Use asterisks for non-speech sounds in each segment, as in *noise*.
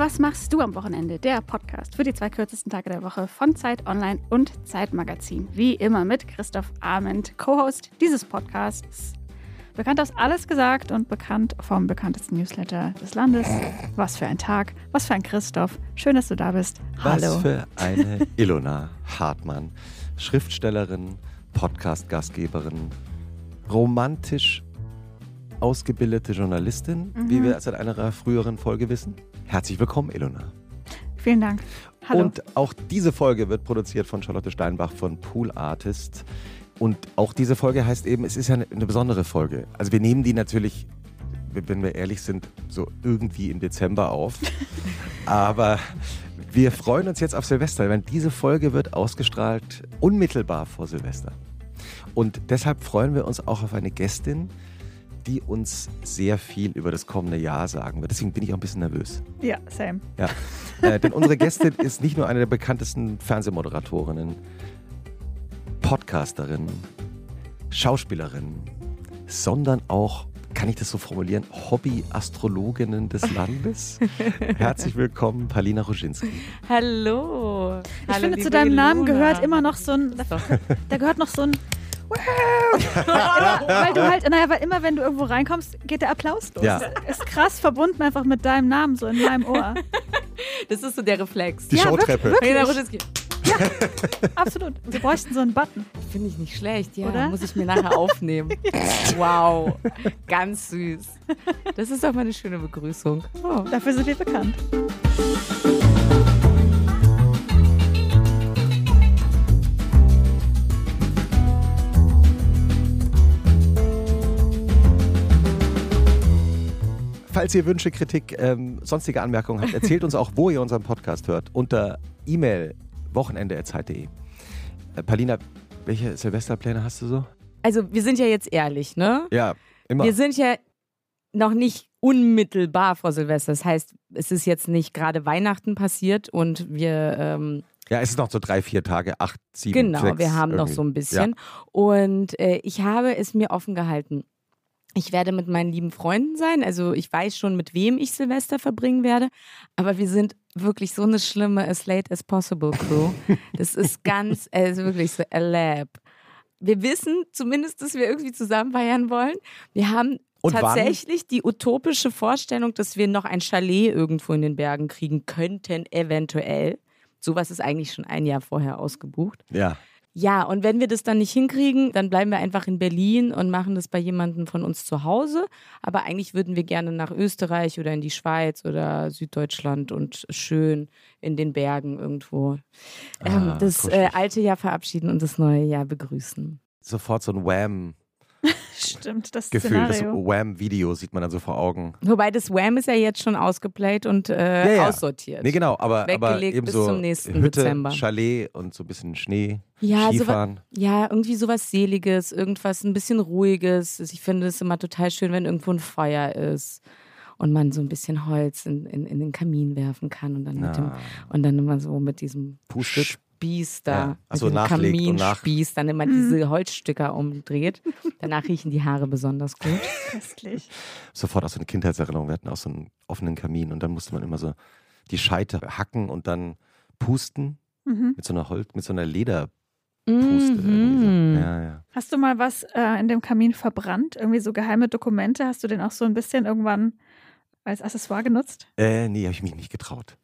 was machst du am Wochenende? Der Podcast für die zwei kürzesten Tage der Woche von Zeit Online und Zeitmagazin. Wie immer mit Christoph Arment, Co-Host dieses Podcasts. Bekannt aus Alles gesagt und bekannt vom bekanntesten Newsletter des Landes. Was für ein Tag, was für ein Christoph. Schön, dass du da bist. Hallo. Was für eine *laughs* Ilona Hartmann. Schriftstellerin, Podcast-Gastgeberin, romantisch ausgebildete Journalistin, mhm. wie wir seit einer früheren Folge wissen. Herzlich willkommen, Ilona. Vielen Dank. Hallo. Und auch diese Folge wird produziert von Charlotte Steinbach von Pool Artist. Und auch diese Folge heißt eben, es ist ja eine, eine besondere Folge. Also wir nehmen die natürlich, wenn wir ehrlich sind, so irgendwie im Dezember auf. *laughs* Aber wir freuen uns jetzt auf Silvester, denn diese Folge wird ausgestrahlt unmittelbar vor Silvester. Und deshalb freuen wir uns auch auf eine Gästin, die uns sehr viel über das kommende Jahr sagen wird. Deswegen bin ich auch ein bisschen nervös. Ja, same. Ja. Äh, denn unsere Gästin ist nicht nur eine der bekanntesten Fernsehmoderatorinnen, Podcasterin, Schauspielerin, sondern auch, kann ich das so formulieren, Hobby-Astrologinnen des Landes. *laughs* Herzlich willkommen, Palina Roginski. Hallo. Ich Hallo, finde, zu deinem Namen gehört immer noch so ein, da gehört noch so ein weil du halt, naja, weil immer wenn du irgendwo reinkommst, geht der Applaus los. Ja. Ist krass verbunden einfach mit deinem Namen so in meinem Ohr. Das ist so der Reflex. Die Ja, Showtreppe. wirklich, wirklich. Roginski. Absolut. Wir bräuchten so einen Button. Finde ich nicht schlecht, ja. Oder? Muss ich mir nachher aufnehmen. *laughs* Wow. Ganz süß. Das ist doch mal eine schöne Begrüßung. Oh. Dafür sind wir bekannt. Falls ihr Wünsche, Kritik, ähm, sonstige Anmerkungen habt, erzählt uns auch, wo ihr unseren Podcast hört. Unter E-Mail wochenende.zeit.de. Äh, Palina, welche Silvesterpläne hast du so? Also, wir sind ja jetzt ehrlich, ne? Ja, immer. Wir sind ja noch nicht unmittelbar vor Silvester. Das heißt, es ist jetzt nicht gerade Weihnachten passiert und wir ähm, Ja, es ist noch so drei, vier Tage, acht, sieben, Genau, sechs, wir haben noch irgendwie. so ein bisschen. Und äh, ich habe es mir offen gehalten. Ich werde mit meinen lieben Freunden sein. Also ich weiß schon, mit wem ich Silvester verbringen werde. Aber wir sind wirklich so eine schlimme As Late as Possible Crew. Das ist ganz, also wirklich so a lab. Wir wissen zumindest, dass wir irgendwie zusammen feiern wollen. Wir haben Und wann? tatsächlich die utopische Vorstellung, dass wir noch ein Chalet irgendwo in den Bergen kriegen könnten, eventuell. Sowas ist eigentlich schon ein Jahr vorher ausgebucht. Ja. Ja, und wenn wir das dann nicht hinkriegen, dann bleiben wir einfach in Berlin und machen das bei jemandem von uns zu Hause. Aber eigentlich würden wir gerne nach Österreich oder in die Schweiz oder Süddeutschland und schön in den Bergen irgendwo ähm, Ah, das äh, alte Jahr verabschieden und das neue Jahr begrüßen. Sofort so ein Wham-Gefühl. Stimmt, das Das Szenario. Wham-Video sieht man dann so vor Augen. Wobei das Wham ist ja jetzt schon ausgeplayt und äh, Ja, ja. aussortiert. Nee, genau, aber, aber Weggelegt eben bis so zum nächsten Hütte, Dezember. Chalet und so ein bisschen Schnee, Ja, so Skifahren. Ja, irgendwie sowas Seliges, irgendwas ein bisschen Ruhiges. Ich finde es immer total schön, wenn irgendwo ein Feuer ist und man so ein bisschen Holz in, in, in den Kamin werfen kann und dann mit dem Ah. und dann immer so mit diesem Pustet. Spieß da, Ja, ach so, mit dem Kaminspieß, dann immer diese Holzstücke umdreht. Danach riechen die Haare besonders gut. *laughs* Köstlich. Sofort aus so eine Kindheitserinnerung. Wir hatten auch so einen offenen Kamin und dann musste man immer so die Scheite hacken und dann pusten Mhm. mit so einer Holz, mit so einer Lederpuste. irgendwie Mhm. so. Ja, ja. Hast du mal was äh, in dem Kamin verbrannt? Irgendwie so geheime Dokumente? Hast du den auch so ein bisschen irgendwann als Accessoire genutzt? Äh, nee, habe ich mich nicht getraut.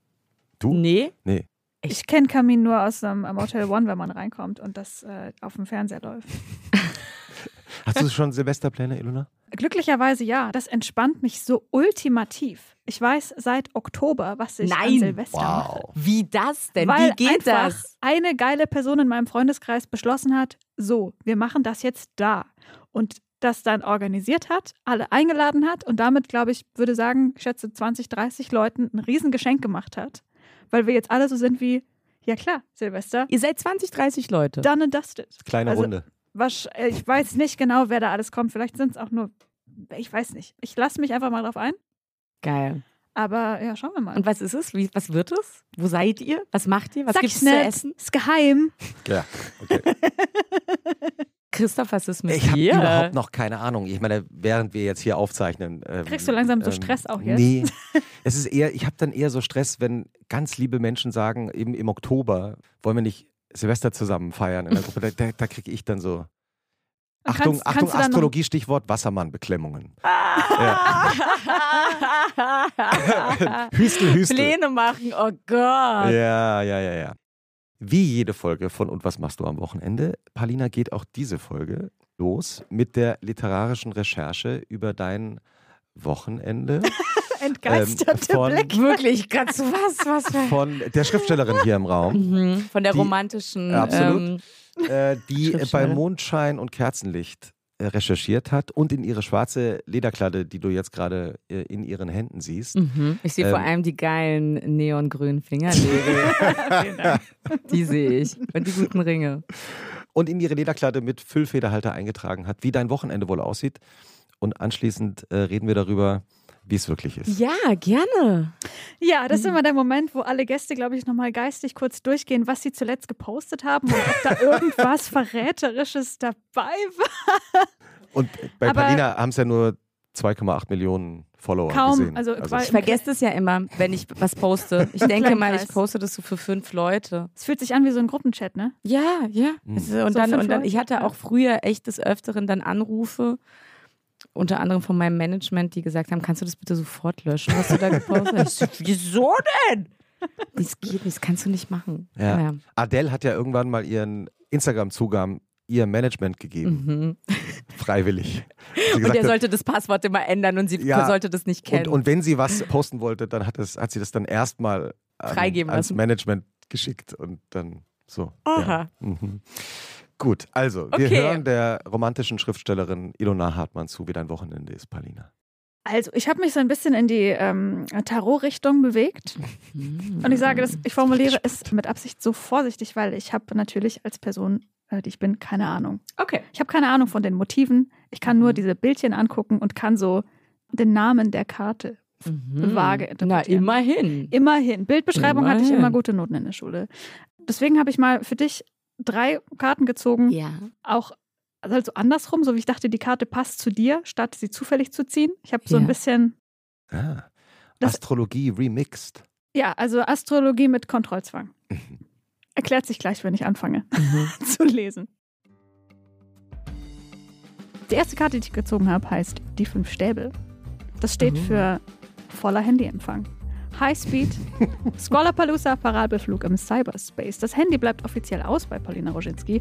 Du? Nee, Nee. Ich kenne Kamin nur aus einem Motel One, wenn man reinkommt und das äh, auf dem Fernseher läuft. *laughs* Hast du schon Silvesterpläne, Ilona? Glücklicherweise ja. Das entspannt mich so ultimativ. Ich weiß seit Oktober, was ich an Nein. Silvester mache. wie das denn? Weil wie geht einfach das? eine geile Person in meinem Freundeskreis beschlossen hat, so, wir machen das jetzt da. Und das dann organisiert hat, alle eingeladen hat und damit, glaube ich, würde sagen, ich schätze 20, 30 Leuten ein Riesengeschenk gemacht hat. Weil wir jetzt alle so sind wie, ja klar, Silvester, Ihr seid 20, 30 Leute. done and dusted. Kleine Also- Runde. Was, äh, ich weiß nicht genau, wer da alles kommt. Vielleicht sind es auch nur, ich weiß nicht. Ich lasse mich einfach mal drauf ein. Geil. Aber ja, schauen wir mal. Und was ist es? Wie, was wird es? Wo seid ihr? Was macht ihr? Was Sag gibt ich es zu essen? Ist geheim. Ja, okay. *laughs* Christoph, was ist mit Ich habe dir? überhaupt noch keine Ahnung. Ich meine, während wir jetzt hier aufzeichnen. Ähm, Kriegst du langsam so Stress auch jetzt? Nee. *laughs* es ist eher, ich habe dann eher so Stress, wenn ganz liebe Menschen sagen, eben im Oktober wollen wir nicht Silvester zusammen feiern in der Gruppe. *laughs* Da, da, kriege ich dann so. Achtung, kannst- Achtung, kannst Astrologie, Stichwort Wassermann-Beklemmungen. *laughs* Hüstel, Hüstel. Pläne machen, oh Gott. Ja, ja, ja, ja. Wie jede Folge von Und was machst du am Wochenende? Palina geht auch diese Folge los mit der literarischen Recherche über dein Wochenende *laughs* Entgeisterte Ähm, von- Blick. Wirklich, ganz was, was für. von der Schriftstellerin hier im Raum, Mhm, Von der Die- romantischen. Absolut. Ähm, äh, die bei. Mondschein und Kerzenlicht recherchiert hat und in ihre schwarze Lederkladde, die du jetzt gerade äh, in ihren Händen siehst. mhm. Ich sehe vor Ähm, allem die geilen neongrünen Fingernägel. *laughs* Die sehe ich. Und die guten Ringe. und in ihre Lederkladde mit Füllfederhalter eingetragen hat, wie dein Wochenende wohl aussieht. Und anschließend äh, reden wir darüber, wie es wirklich ist. Ja, gerne. Ja, das ist immer der Moment, wo alle Gäste, glaube ich, nochmal geistig kurz durchgehen, was sie zuletzt gepostet haben und ob da *laughs* irgendwas Verräterisches dabei war. Und bei Aber- Palina haben es ja nur 2,8 Millionen Follower Kaum, gesehen. also quasi- Ich vergesse das ja immer, wenn ich was poste. Ich *laughs* denke mal, ich poste das so für fünf Leute. Es fühlt sich an wie so ein Gruppenchat, ne? Ja, ja. Mhm. Und, So dann, und dann, ich hatte auch früher echt des Öfteren dann Anrufe, unter anderem von meinem Management, die gesagt haben, kannst du das bitte sofort löschen, was du da gepostet hast? Wieso denn? Das geht nicht, das kannst du nicht machen. Ja. Adele hat ja irgendwann mal ihren Instagram-Zugang ihr Management gegeben, Mhm. freiwillig. Und er sollte das Passwort immer ändern und sie Ja. sollte das nicht kennen. und, und wenn sie was posten wollte, dann hat, es, hat sie das dann erstmal an, ans. Management geschickt und dann so. Aha. Ja. Mhm. Gut, also wir Okay. hören der romantischen Schriftstellerin Ilona Hartmann zu, wie dein Wochenende ist, Palina. Also, ich habe mich so ein bisschen in die ähm, Tarot-Richtung bewegt. Mhm. Und ich sage das, ich formuliere es mit Absicht so vorsichtig, weil ich habe natürlich als Person, äh, die ich bin, keine Ahnung. Okay. Ich habe keine Ahnung von den Motiven. Ich kann nur Mhm. diese Bildchen angucken und kann so den Namen der Karte. Mhm. Vage Na, interpretieren. immerhin. Immerhin. Bildbeschreibung hatte ich immer Immerhin. gute Noten in der Schule. Deswegen habe ich mal für dich drei Karten gezogen, Ja. auch also andersrum, so wie ich dachte, die Karte passt zu dir, statt sie zufällig zu ziehen. Ich habe so ein Ja. bisschen, Ah, Das- Astrologie remixed. ja, also Astrologie mit Kontrollzwang. Erklärt sich gleich, wenn ich anfange Mhm. *laughs* zu lesen. Die erste Karte, die ich gezogen habe, heißt die fünf Stäbe. Das steht Oh. für voller Handyempfang. Highspeed, *laughs* Scholarpalooza, Parabelflug im Cyberspace. Das Handy bleibt offiziell aus bei Paulina Roginski,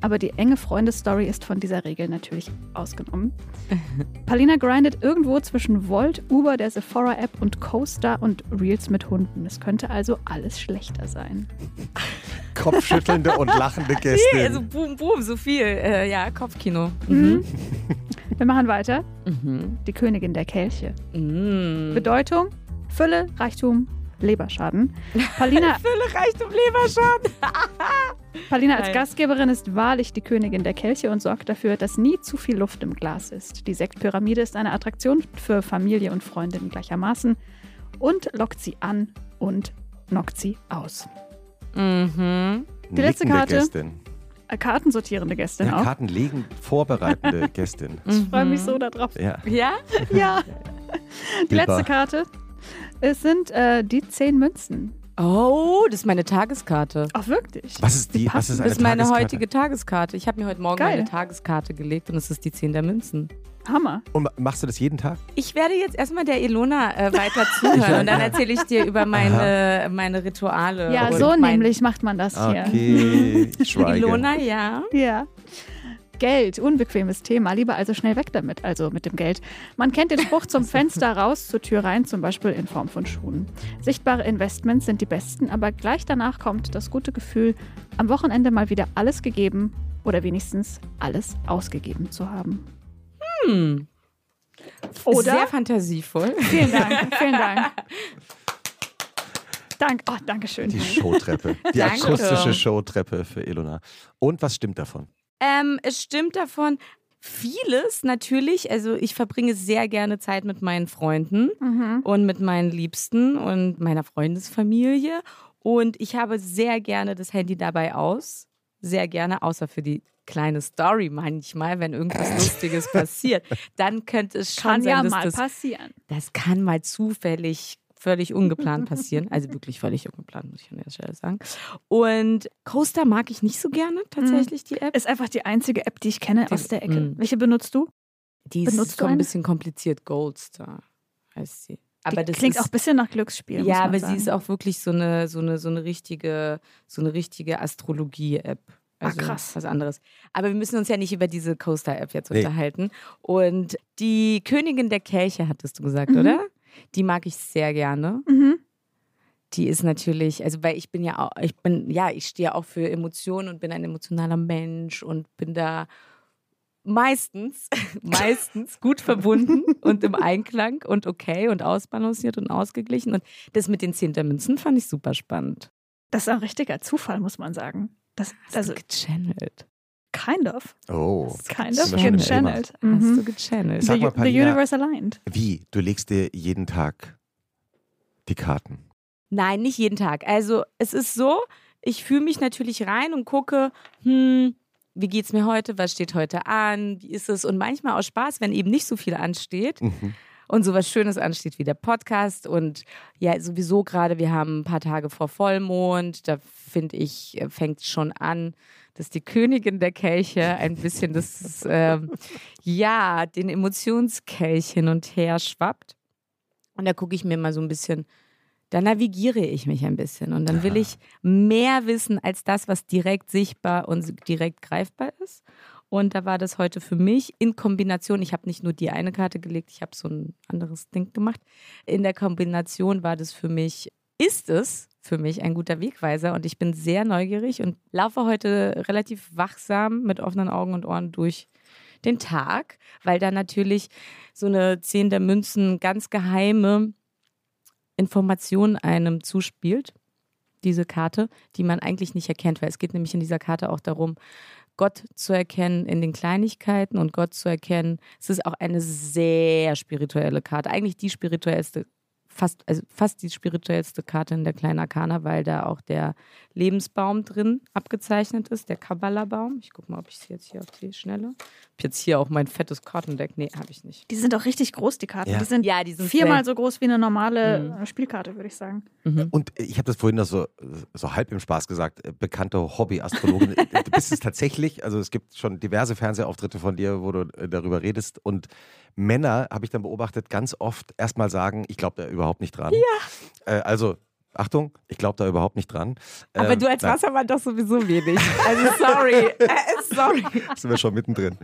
aber die enge Freundesstory ist von dieser Regel natürlich ausgenommen. *laughs* Paulina grindet irgendwo zwischen Volt, Uber, der Sephora-App und Coaster und Reels mit Hunden. Es könnte also alles schlechter sein. *laughs* Kopfschüttelnde und lachende Nee, also boom, boom, so viel. Äh, ja, Kopfkino. Mhm. Wir machen weiter. Mhm. Die Königin der Kelche. Mhm. Bedeutung: Fülle, Reichtum, Leberschaden. Paulina, *laughs* Fülle, Reichtum, Leberschaden. *laughs* Paulina als. Gastgeberin ist wahrlich die Königin der Kelche und sorgt dafür, dass nie zu viel Luft im Glas ist. Die Sektpyramide ist eine Attraktion für Familie und Freundinnen gleichermaßen und lockt sie an und knockt sie aus. Mhm. Die letzte Nickende Karte. Gästin. Äh, Kartensortierende Gästin Ja, auch. Karten legen, vorbereitende *laughs* Gästin. Ich freue mich so darauf. Ja. Ja? Ja. Die letzte Karte. Es sind äh, die zehn Münzen. Oh, das ist meine Tageskarte. Ach, wirklich? Was ist die? Was passen. ist Das eine ist meine Tageskarte? heutige Tageskarte. Ich habe mir heute Morgen Geil. meine Tageskarte gelegt und es ist die 10 der Münzen. Hammer. Und ma- machst du das jeden Tag? Ich werde jetzt erstmal der Ilona äh, weiter *laughs* zuhören und dann erzähle ich dir über meine, meine Rituale. Ja, so mein- nämlich macht man das hier. Okay, *laughs* ich schweige. Ilona, ja. Ja. Geld, unbequemes Thema. Lieber also schnell weg damit, also mit dem Geld. Man kennt den Spruch zum *laughs* Fenster raus, zur Tür rein, zum Beispiel in Form von Schuhen. Sichtbare Investments sind die besten, aber gleich danach kommt das gute Gefühl, am Wochenende mal wieder alles gegeben oder wenigstens alles ausgegeben zu haben. Hm. Oder? Sehr fantasievoll. Vielen Dank, *laughs* vielen Dank. Dank, oh, danke schön. Die Showtreppe. Die akustische Showtreppe für Ilona. Und was stimmt davon? Ähm, es stimmt davon vieles natürlich. Also ich verbringe sehr gerne Zeit mit meinen Freunden Mhm. und mit meinen Liebsten und meiner Freundesfamilie. Und ich habe sehr gerne das Handy dabei aus. sehr gerne, außer für die kleine Story manchmal, wenn irgendwas *laughs* Lustiges passiert. Dann könnte es schon Kann sein, ja dass mal das, passieren. das kann mal zufällig völlig ungeplant *laughs* passieren. Also wirklich völlig ungeplant, muss ich an der Stelle sagen. Und Coaster mag ich nicht so gerne, tatsächlich, die App. Ist einfach die einzige App, die ich kenne aus der Ecke. Mm. Welche benutzt du? Die ist benutzt du so ein bisschen kompliziert. Goldstar heißt sie. Aber die das klingt ist, auch ein bisschen nach Glücksspiel. muss Ja, man aber sagen. sie ist auch wirklich so eine, so eine, so eine richtige, so eine richtige Astrologie-App. Ah, Also krass. Was anderes. Aber wir müssen uns ja nicht über diese Coaster-App jetzt Nee. unterhalten. Und die Königin der Kelche, hattest du gesagt, Mhm. oder? Die mag ich sehr gerne. Mhm. Die ist natürlich, also weil ich bin ja auch, ich bin, ja, ich stehe auch für Emotionen und bin ein emotionaler Mensch und bin da meistens, *laughs* meistens gut verbunden *laughs* und im Einklang und okay und ausbalanciert und ausgeglichen. Und das mit den 10 der Münzen fand ich super spannend. Das ist ein richtiger Zufall, muss man sagen. Das, also, Also gechannelt. Kind of. Oh, Kind of gechannelt. Hast du Mhm. gechannelt. Sag The, mal, the Palina- universe aligned. Wie? Du legst dir jeden Tag die Karten. Nein, nicht jeden Tag. Also es ist so, ich fühle mich natürlich rein und gucke, hm, wie geht's mir heute, was steht heute an, wie ist es? Und manchmal aus Spaß, wenn eben nicht so viel ansteht Mhm. und so was Schönes ansteht wie der Podcast und ja, sowieso gerade, wir haben ein paar Tage vor Vollmond, da finde ich, äh, fängt schon an, dass die Königin der Kelche ein bisschen das, ähm, ja, den Emotionskelch hin und her schwappt. Und da gucke ich mir mal so ein bisschen, da navigiere ich mich ein bisschen. Und dann will ich mehr wissen als das, was direkt sichtbar und direkt greifbar ist. Und da war das heute für mich in Kombination, ich habe nicht nur die eine Karte gelegt, ich habe so ein anderes Ding gemacht. In der Kombination war das für mich, ist es für mich ein guter Wegweiser und ich bin sehr neugierig und laufe heute relativ wachsam mit offenen Augen und Ohren durch den Tag, weil da natürlich so eine Zehn der Münzen ganz geheime Information einem zuspielt, diese Karte, die man eigentlich nicht erkennt, weil es geht nämlich in dieser Karte auch darum, Gott zu erkennen in den Kleinigkeiten und Gott zu erkennen. Es ist auch eine sehr spirituelle Karte, eigentlich die spirituellste, fast, also fast die spirituellste Karte in der kleinen Arkana, weil da auch der Lebensbaum drin abgezeichnet ist, der Kabbalah-Baum. Ich gucke mal, ob ich es jetzt hier auf die Schnelle. Hab jetzt hier auch mein fettes Kartendeck. Nee, habe ich nicht. Die sind auch richtig groß, die Karten. Ja. Die sind Ja, die sind viermal sehr- so groß wie eine normale Mhm. äh, Spielkarte, würde ich sagen. Mhm. Und ich habe das vorhin noch so, so halb im Spaß gesagt, äh, bekannte Hobbyastrologin. du bist es tatsächlich, also es gibt schon diverse Fernsehauftritte von dir, wo du äh, darüber redest. Und Männer, habe ich dann beobachtet, ganz oft erstmal sagen, ich glaube da überhaupt nicht dran. Ja. Äh, also, Achtung, ich glaube da überhaupt nicht dran. Aber Ähm, du als nein, Wassermann doch sowieso wenig. Also sorry. *laughs* Äh, sorry. sind wir schon mittendrin.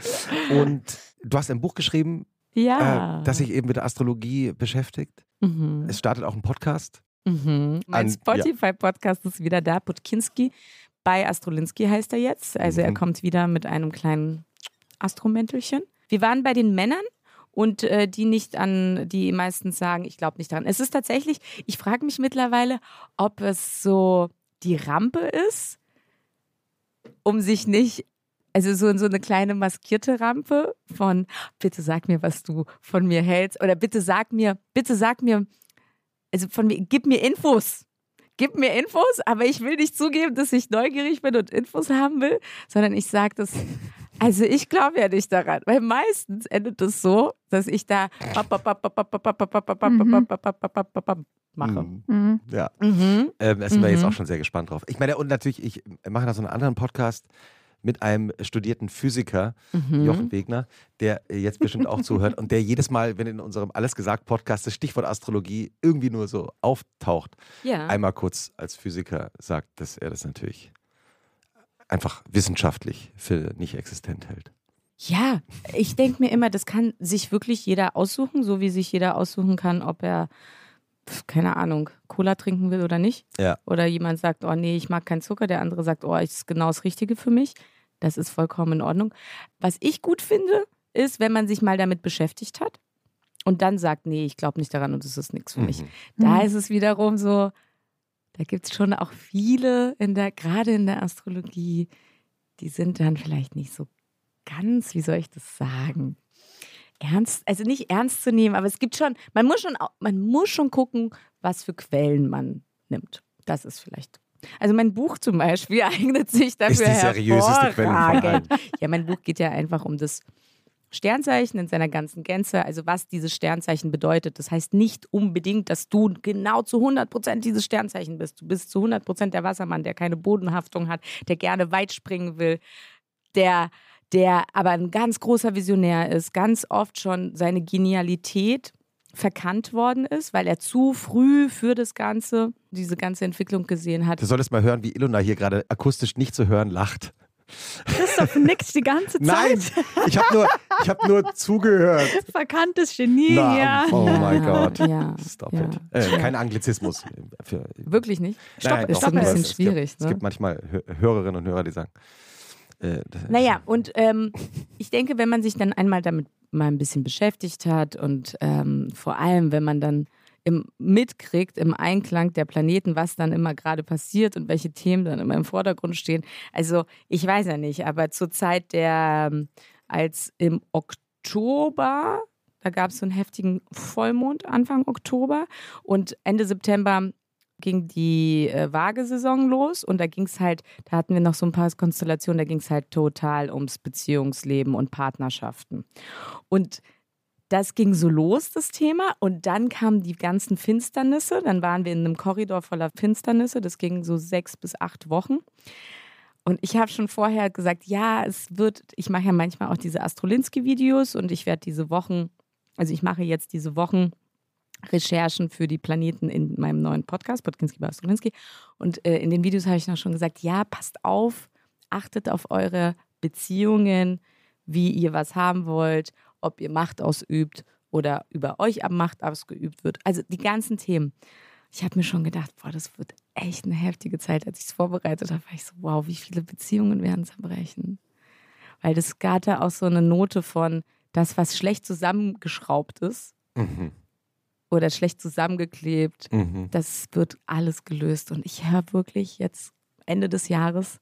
Und du hast ein Buch geschrieben, Ja. äh, das sich eben mit der Astrologie beschäftigt. mhm. Es startet auch ein Podcast. Mhm. Mein Spotify-Podcast ist wieder da. Putkinski bei Astrolinski heißt er jetzt. Also er Mhm. kommt wieder mit einem kleinen Astromäntelchen. Wir waren bei den Männern und äh, die nicht an, die meistens sagen, ich glaube nicht dran. Es ist tatsächlich, ich frage mich mittlerweile, ob es so die Rampe ist, um sich nicht, also so, so eine kleine maskierte Rampe von, bitte sag mir, was du von mir hältst oder bitte sag mir, bitte sag mir, also von mir, gib mir Infos. Gib mir Infos, aber ich will nicht zugeben, dass ich neugierig bin und Infos haben will, sondern ich sage das. Also ich glaube ja nicht daran, weil meistens endet es so, dass ich da mache. Mhm. Ja. Mhm. Ähm, da sind wir jetzt auch schon sehr gespannt drauf. Ich meine, und natürlich, ich mache da so einen anderen Podcast mit einem studierten Physiker, Mhm. Jochen Wegner, der jetzt bestimmt auch zuhört und der jedes Mal, wenn in unserem Alles gesagt Podcast das Stichwort Astrologie irgendwie nur so auftaucht, Ja. einmal kurz als Physiker sagt, dass er das natürlich einfach wissenschaftlich für nicht existent hält. Ja, ich denke mir immer, das kann sich wirklich jeder aussuchen, so wie sich jeder aussuchen kann, ob er, keine Ahnung, Cola trinken will oder nicht. Ja. Oder jemand sagt, oh nee, ich mag keinen Zucker, der andere sagt, oh, ist genau das Richtige für mich. Das ist vollkommen in Ordnung. Was ich gut finde, ist, wenn man sich mal damit beschäftigt hat und dann sagt, nee, ich glaube nicht daran und es ist nichts für mich. Mhm. Da Mhm. ist es wiederum so, da gibt es schon auch viele in der, gerade in der Astrologie, die sind dann vielleicht nicht so ganz, wie soll ich das sagen? Ernst, also nicht ernst zu nehmen, aber es gibt schon, man muss schon, man muss schon gucken, was für Quellen man nimmt. Das ist vielleicht Also mein Buch zum Beispiel *laughs* eignet sich dafür Ist die seriöseste hervorragend. Ja, mein Buch geht ja einfach um das Sternzeichen in seiner ganzen Gänze, also was dieses Sternzeichen bedeutet. Das heißt nicht unbedingt, dass du genau zu 100 Prozent dieses Sternzeichen bist. Du bist zu 100 Prozent der Wassermann, der keine Bodenhaftung hat, der gerne weit springen will, der, der aber ein ganz großer Visionär ist, ganz oft schon seine Genialität verkannt worden ist, weil er zu früh für das Ganze, diese ganze Entwicklung gesehen hat. Du solltest mal hören, wie Ilona hier gerade akustisch nicht zu hören lacht. Christoph nickt die ganze *laughs* Zeit. Nein, ich habe nur, ich hab nur zugehört. Verkanntes Genie Na, hier. Oh mein Ja, Gott. ja, Stop ja. it. Äh, kein Anglizismus. Wirklich nicht? Nein, ist doch, ein bisschen aber es schwierig. Gibt, ne? Es gibt manchmal Hö- Hörerinnen und Hörer, die sagen. Äh, Naja, und ähm, ich denke, wenn man sich dann einmal damit mal ein bisschen beschäftigt hat und ähm, vor allem, wenn man dann im, mitkriegt im Einklang der Planeten, was dann immer gerade passiert und welche Themen dann immer im Vordergrund stehen. Also ich weiß ja nicht, aber zur Zeit der, ähm, als im Oktober, da gab es so einen heftigen Vollmond Anfang Oktober und Ende September ging die äh, Waagesaison los und da ging es halt, da hatten wir noch so ein paar Konstellationen, da ging es halt total ums Beziehungsleben und Partnerschaften. Und das ging so los, das Thema. Und dann kamen die ganzen Finsternisse. Dann waren wir in einem Korridor voller Finsternisse. Das ging so sechs bis acht Wochen. Und ich habe schon vorher gesagt, ja, es wird, ich mache ja manchmal auch diese Astrolinski-Videos und ich werde diese Wochen, also ich mache jetzt diese Wochen Recherchen für die Planeten in meinem neuen Podcast, Podkinski bei Astrolinski. Und äh, in den Videos habe ich noch schon gesagt, ja, passt auf, achtet auf eure Beziehungen, wie ihr was haben wollt, ob ihr Macht ausübt oder über euch ab Macht ausgeübt wird. Also die ganzen Themen. Ich habe mir schon gedacht, boah, das wird echt eine heftige Zeit. Als ich es vorbereitet habe, war ich so, wow, wie viele Beziehungen werden zerbrechen. Weil das da auch so eine Note von, das, was schlecht zusammengeschraubt ist Mhm, oder schlecht zusammengeklebt, mhm. das wird alles gelöst. Und ich höre wirklich jetzt Ende des Jahres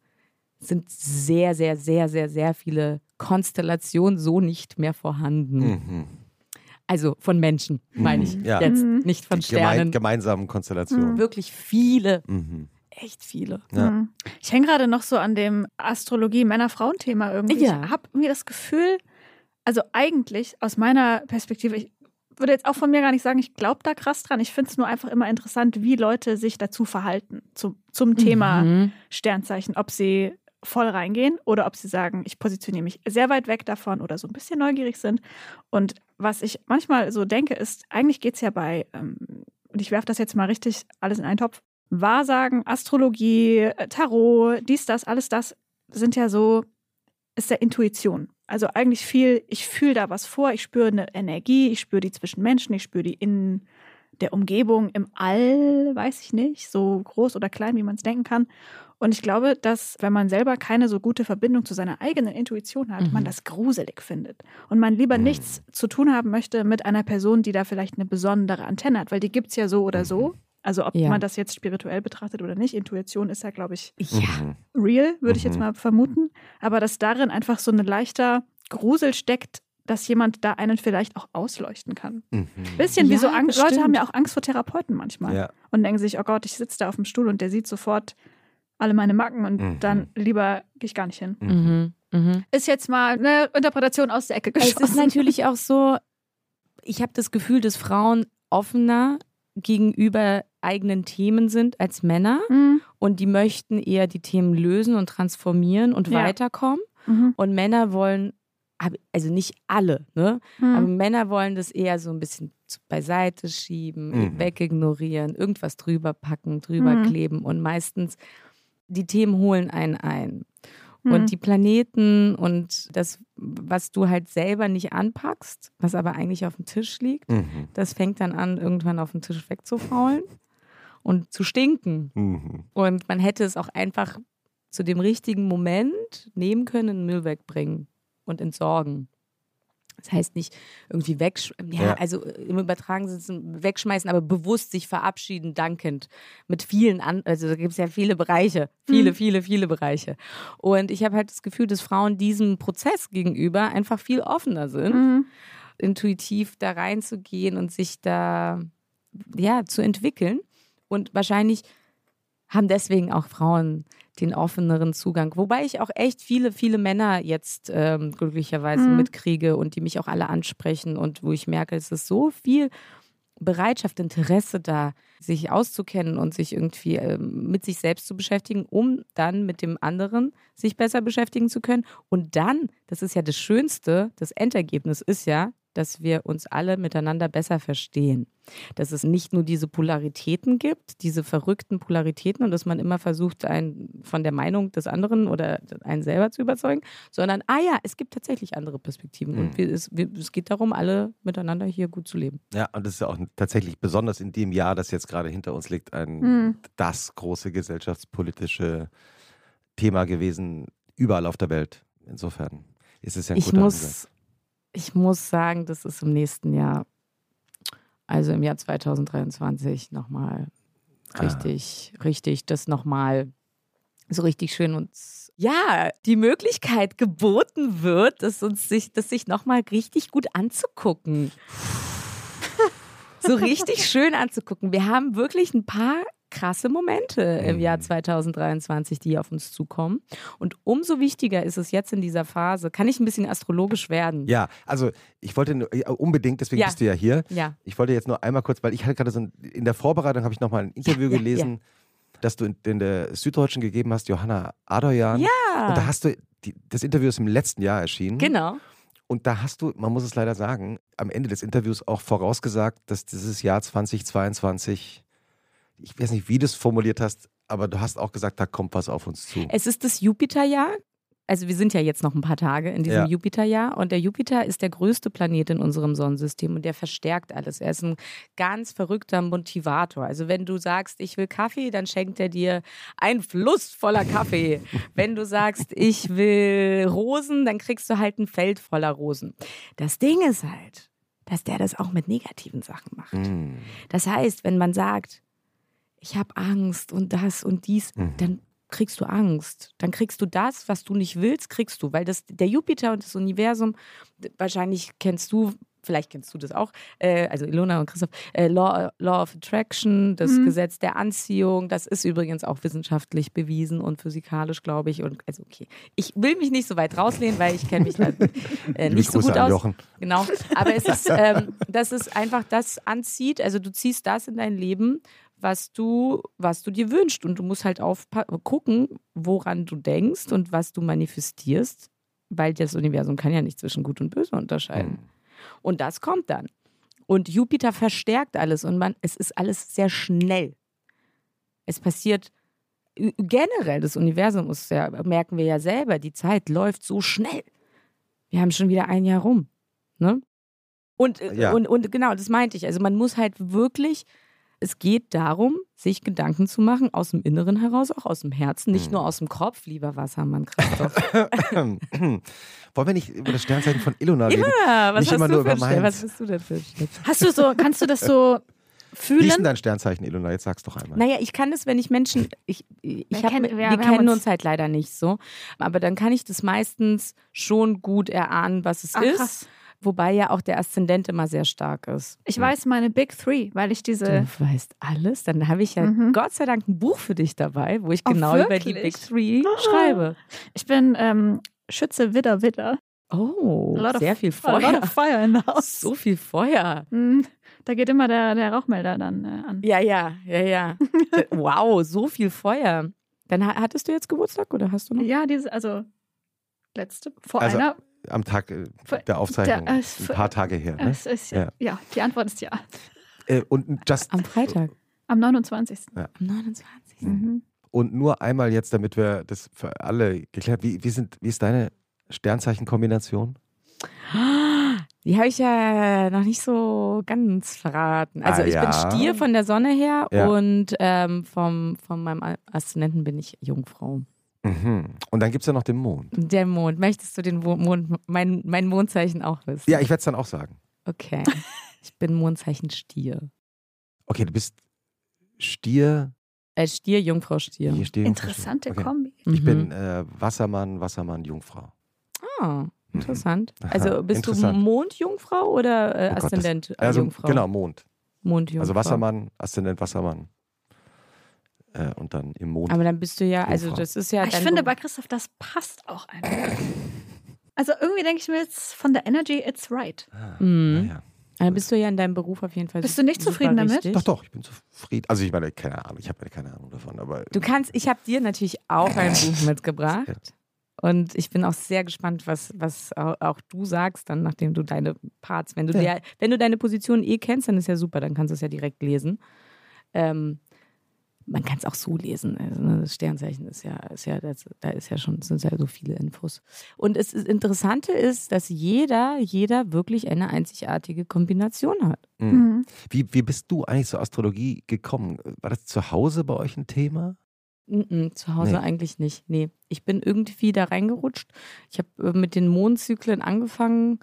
sind sehr, sehr, sehr, sehr, sehr viele Konstellationen so nicht mehr vorhanden. Mhm. Also von Menschen, meine ich. Mhm, ja. Jetzt Mhm. nicht von Die Geme Sternen. gemeinsamen Konstellationen. Wirklich viele, Mhm. echt viele. Ja. Mhm. Ich hänge gerade noch so an dem Astrologie-Männer-Frauen-Thema irgendwie. Ja. Ich habe irgendwie das Gefühl, also eigentlich aus meiner Perspektive, ich würde jetzt auch von mir gar nicht sagen, ich glaube da krass dran. Ich finde es nur einfach immer interessant, wie Leute sich dazu verhalten zu, zum Thema Mhm. Sternzeichen. Ob sie voll reingehen oder ob sie sagen, ich positioniere mich sehr weit weg davon oder so ein bisschen neugierig sind. Und was ich manchmal so denke, ist, eigentlich geht es ja bei, ähm, und ich werfe das jetzt mal richtig alles in einen Topf, Wahrsagen, Astrologie, Tarot, dies, das, alles das sind ja so, ist der Intuition. Also eigentlich viel, ich fühle da was vor, ich spüre eine Energie, ich spüre die zwischen Menschen, ich spüre die in der Umgebung, im All, weiß ich nicht, so groß oder klein, wie man es denken kann. Und ich glaube, dass wenn man selber keine so gute Verbindung zu seiner eigenen Intuition hat, Mhm. man das gruselig findet. Und man lieber Mhm. nichts zu tun haben möchte mit einer Person, die da vielleicht eine besondere Antenne hat, weil die gibt es ja so oder so. Also ob Ja. man das jetzt spirituell betrachtet oder nicht, Intuition ist ja, glaube ich, Ja. Mhm. real, würde ich jetzt Mhm. mal vermuten. Aber dass darin einfach so ein leichter Grusel steckt, dass jemand da einen vielleicht auch ausleuchten kann. Mhm. Bisschen wie Ja, so Angst. bestimmt. Leute haben ja auch Angst vor Therapeuten manchmal Ja. und denken sich, oh Gott, ich sitze da auf dem Stuhl und der sieht sofort alle meine Macken und Mhm. dann lieber gehe ich gar nicht hin. Mhm. Mhm. Ist jetzt mal eine Interpretation aus der Ecke Es geschossen. ist natürlich auch so, ich habe das Gefühl, dass Frauen offener gegenüber eigenen Themen sind als Männer Mhm. und die möchten eher die Themen lösen und transformieren und Ja. weiterkommen. Mhm. Und Männer wollen, also nicht alle, ne? Aber Mhm. Männer wollen das eher so ein bisschen beiseite schieben, Mhm. wegignorieren, irgendwas drüber packen, drüber Mhm. kleben und meistens die Themen holen einen ein. Mhm. Und die Planeten und das, was du halt selber nicht anpackst, was aber eigentlich auf dem Tisch liegt, Mhm. das fängt dann an, irgendwann auf dem Tisch wegzufaulen und zu stinken. Mhm. Und man hätte es auch einfach zu dem richtigen Moment nehmen können, in den Müll wegbringen und entsorgen. Das heißt nicht irgendwie wegschmeißen, ja, Ja. also im übertragenen Sinne wegschmeißen, aber bewusst sich verabschieden, dankend. Mit vielen, an, also da gibt es ja viele Bereiche, viele, Mhm. viele, viele Bereiche. Und ich habe halt das Gefühl, dass Frauen diesem Prozess gegenüber einfach viel offener sind Mhm. intuitiv da reinzugehen und sich da ja zu entwickeln und wahrscheinlich haben deswegen auch Frauen den offeneren Zugang. Wobei ich auch echt viele, viele Männer jetzt ähm, glücklicherweise Mhm. mitkriege und die mich auch alle ansprechen und wo ich merke, es ist so viel Bereitschaft, Interesse da, sich auszukennen und sich irgendwie ähm, mit sich selbst zu beschäftigen, um dann mit dem anderen sich besser beschäftigen zu können. Und dann, das ist ja das Schönste, das Endergebnis ist ja, dass wir uns alle miteinander besser verstehen. Dass es nicht nur diese Polaritäten gibt, diese verrückten Polaritäten und dass man immer versucht, einen von der Meinung des anderen oder einen selber zu überzeugen, sondern, ah ja, es gibt tatsächlich andere Perspektiven Mhm. und wir, es, wir, es geht darum, alle miteinander hier gut zu leben. Ja, und das ist ja auch tatsächlich besonders in dem Jahr, das jetzt gerade hinter uns liegt, ein Mhm. das große gesellschaftspolitische Thema gewesen, überall auf der Welt. Insofern ist es ja ein ich guter Ansatz. Ich muss sagen, das ist im nächsten Jahr, also im Jahr 2023 nochmal Ah. richtig, richtig, das nochmal so richtig schön uns, ja, die Möglichkeit geboten wird, dass uns sich, das sich nochmal richtig gut anzugucken. *laughs* so richtig schön anzugucken. Wir haben wirklich ein paar krasse Momente im Mhm. Jahr 2023, die auf uns zukommen. Und umso wichtiger ist es jetzt in dieser Phase. Kann ich ein bisschen astrologisch werden? Ja, also ich wollte ja, unbedingt, deswegen Ja. bist du ja hier. Ja. Ich wollte jetzt nur einmal kurz, weil ich hatte gerade so ein, in der Vorbereitung habe ich nochmal ein Interview ja, gelesen, das du in, in der Süddeutschen gegeben hast, Johanna Adoyan. Ja. Und da hast du, die, das Interview ist im letzten Jahr erschienen. Genau. Und da hast du, man muss es leider sagen, am Ende des Interviews auch vorausgesagt, dass dieses Jahr 2022, ich weiß nicht, wie du es formuliert hast, aber du hast auch gesagt, da kommt was auf uns zu. Es ist das Jupiterjahr. Also wir sind ja jetzt noch ein paar Tage in diesem Ja. Jupiterjahr und der Jupiter ist der größte Planet in unserem Sonnensystem und der verstärkt alles. Er ist ein ganz verrückter Motivator. Also wenn du sagst, ich will Kaffee, dann schenkt er dir einen Fluss voller Kaffee. *laughs* wenn du sagst, ich will Rosen, dann kriegst du halt ein Feld voller Rosen. Das Ding ist halt, dass der das auch mit negativen Sachen macht. Mm. Das heißt, wenn man sagt, ich habe Angst und das und dies, Mhm. dann kriegst du Angst. Dann kriegst du das, was du nicht willst, kriegst du. Weil das, der Jupiter und das Universum, wahrscheinlich kennst du, vielleicht kennst du das auch, äh, also Ilona und Christoph, äh, Law, Law of Attraction, das Mhm. Gesetz der Anziehung, das ist übrigens auch wissenschaftlich bewiesen und physikalisch, glaube ich. Und also okay, ich will mich nicht so weit rauslehnen, weil ich kenne mich da *laughs* äh, nicht so gut aus. Jochen. Genau, aber es ist, ähm, dass es einfach das anzieht, also du ziehst das in dein Leben, was du, was du dir wünschst und du musst halt gucken, woran du denkst und was du manifestierst, weil das Universum kann ja nicht zwischen Gut und Böse unterscheiden. Mm. Und das kommt dann. Und Jupiter verstärkt alles und man, es ist alles sehr schnell. Es passiert generell, das Universum ist ja, merken wir ja selber, die Zeit läuft so schnell. Wir haben schon wieder ein Jahr rum. Ne? Und, äh, Ja. und, und genau, das meinte ich. Also man muss halt wirklich, es geht darum, sich Gedanken zu machen, aus dem Inneren heraus, auch aus dem Herzen, nicht Hm. nur aus dem Kopf, lieber Wassermann Christoph. *clears throat* Wollen wir nicht über das Sternzeichen von Ilona reden? ja, was Nicht hast immer du nur für Stern? Was bist du denn für Stern? Hast du so, kannst du das so Wie ist fühlen? denn dein Sternzeichen, Ilona? Jetzt sag's doch einmal. Naja, ich kann das, wenn ich Menschen, *laughs* ich, ich Wir hab, kennen- wir, wir- kennen uns- uns halt leider nicht so, aber dann kann ich das meistens schon gut erahnen, was es Ach, ist. krass. Wobei ja auch der Aszendent immer sehr stark ist. Ich weiß meine Big Three, weil ich diese. Du weißt alles. Dann habe ich ja Mhm. Gott sei Dank ein Buch für dich dabei, wo ich Oh, genau über die wirklich? Big Three Ah. schreibe. Ich bin ähm, Schütze, Widder, Widder. Oh, A lot of- sehr viel A lot Feuer. of fire in the house. So viel Feuer. Hm, Da geht immer der, der Rauchmelder dann äh, an. Ja, ja, ja, ja. *laughs* wow, so viel Feuer. Dann ha- hattest du jetzt Geburtstag oder hast du noch? Ja, diese, also letzte, vor Also, einer. Am Tag äh, der Aufzeichnung. der- äh, ein paar Tage her. Ne? Es ist, ja. Ja. ja, die Antwort ist ja. Äh, und, just, Am Freitag. Am 29. Am 29. Mhm. und nur einmal jetzt, damit wir das für alle geklärt wie, wie, sind, wie ist deine Sternzeichenkombination? Die habe ich ja noch nicht so ganz verraten. Also Ah, ich ja. bin Stier von der Sonne her Ja. und ähm, vom, von meinem Aszendenten bin ich Jungfrau. Mhm. Und dann gibt es ja noch den Mond. Der Mond. Möchtest du den Mond, mein, mein Mondzeichen auch wissen? Ja, ich werde es dann auch sagen. Okay. *laughs* Ich bin Mondzeichen Stier. Okay, du bist Stier. Äh, Stier, Jungfrau, Stier. Hier Stier Jungfrau, Interessante okay. Kombi. Ich Mhm. bin äh, Wassermann, Wassermann, Jungfrau. Ah, interessant. Aha, Also bist du interessant. Mondjungfrau oder äh, Oh Aszendent äh, Also Jungfrau? genau, Mond. Mondjungfrau. Also Wassermann, Aszendent Wassermann. Äh, und dann im Mond. Aber dann bist du ja, also das ist ja. Aber ich finde Be- bei Christoph, das passt auch einfach. Also irgendwie denke ich mir jetzt von der Energy, it's right. Ah, Mhm. naja. Dann bist du ja in deinem Beruf auf jeden Fall. Bist du nicht zufrieden damit? richtig. Doch, doch, ich bin zufrieden. Also ich meine, keine Ahnung, ich habe ja keine Ahnung davon, aber Du kannst, ich habe dir natürlich auch ein *laughs* Buch mitgebracht. Und ich bin auch sehr gespannt, was, was au- auch du sagst, dann, nachdem du deine Parts, wenn du, Ja. dir, wenn du deine Position eh kennst, dann ist ja super, dann kannst du es ja direkt lesen. Ähm, man kann es auch so lesen. Also, ne, das Sternzeichen ist ja, ist ja das, da ist ja schon, sind ja so viele Infos. Und es das Interessante ist, dass jeder, jeder wirklich eine einzigartige Kombination hat. Mhm. Mhm. Wie, wie bist du eigentlich zur Astrologie gekommen? War das zu Hause bei euch ein Thema? Mm-mm, zu Hause Nee. eigentlich nicht. Nee, ich bin irgendwie da reingerutscht. Ich habe mit den Mondzyklen angefangen,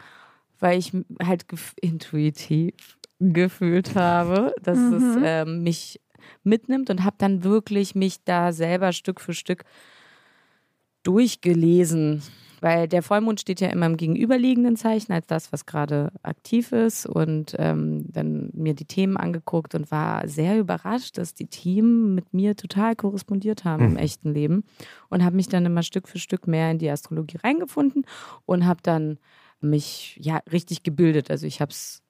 weil ich halt intuitiv gefühlt habe, dass Mhm. es ähm, mich mitnimmt und habe dann wirklich mich da selber Stück für Stück durchgelesen. Weil der Vollmond steht ja immer im gegenüberliegenden Zeichen als das, was gerade aktiv ist. Und ähm, dann mir die Themen angeguckt und war sehr überrascht, dass die Themen mit mir total korrespondiert haben im Mhm. echten Leben. Und habe mich dann immer Stück für Stück mehr in die Astrologie reingefunden und habe dann mich ja richtig gebildet. Also ich habe es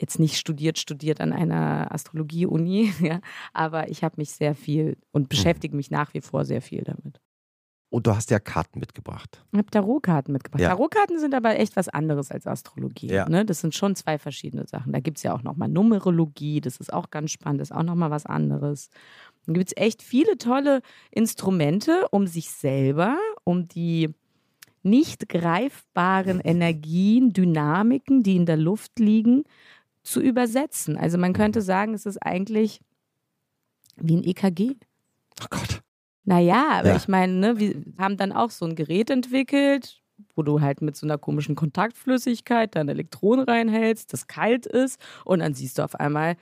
jetzt nicht studiert, studiert an einer Astrologie-Uni, *laughs* ja, aber ich habe mich sehr viel und beschäftige mich nach wie vor sehr viel damit. Und du hast ja Karten mitgebracht. Ich habe Tarotkarten mitgebracht. Ja. Tarotkarten sind aber echt was anderes als Astrologie. Ja. Ne? Das sind schon zwei verschiedene Sachen. Da gibt es ja auch nochmal Numerologie, das ist auch ganz spannend, das ist auch nochmal was anderes. Dann gibt es echt viele tolle Instrumente, um sich selber, um die nicht greifbaren Energien, Dynamiken, die in der Luft liegen, zu übersetzen. Also man könnte sagen, es ist eigentlich wie ein EKG. Oh Gott. Naja, aber Ja. ich meine, ne, wir haben dann auch so ein Gerät entwickelt, wo du halt mit so einer komischen Kontaktflüssigkeit dann Elektronen reinhältst, das kalt ist und dann siehst du auf einmal,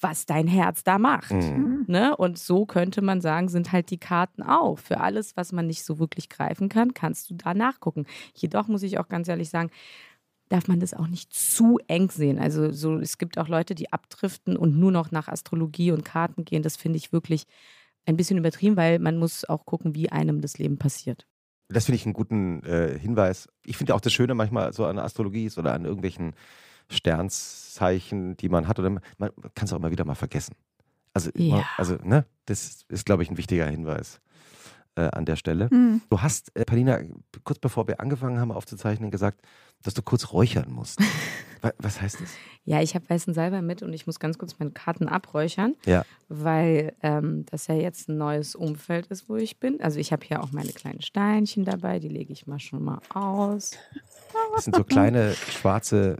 was dein Herz da macht. Mhm. Ne? Und so könnte man sagen, sind halt die Karten auch. Für alles, was man nicht so wirklich greifen kann, kannst du da nachgucken. Jedoch muss ich auch ganz ehrlich sagen, darf man das auch nicht zu eng sehen. Also so, es gibt auch Leute, die abdriften und nur noch nach Astrologie und Karten gehen. Das finde ich wirklich ein bisschen übertrieben, weil man muss auch gucken, wie einem das Leben passiert. Das finde ich einen guten äh, Hinweis. Ich finde auch das Schöne manchmal so an Astrologie ist oder an irgendwelchen Sternzeichen, die man hat. Oder man, man kann es auch immer wieder mal vergessen. Also, Ja. also ne, das ist, glaube ich, ein wichtiger Hinweis äh, an der Stelle. Mhm. Du hast, äh, Palina, kurz bevor wir angefangen haben aufzuzeichnen, gesagt, dass du kurz räuchern musst. *laughs* Wa- Was heißt das? Ja, ich habe weißen Salbei mit und ich muss ganz kurz meine Karten abräuchern, Ja. weil ähm, das ja jetzt ein neues Umfeld ist, wo ich bin. Also ich habe hier auch meine kleinen Steinchen dabei, die lege ich mal schon mal aus. Das sind so kleine schwarze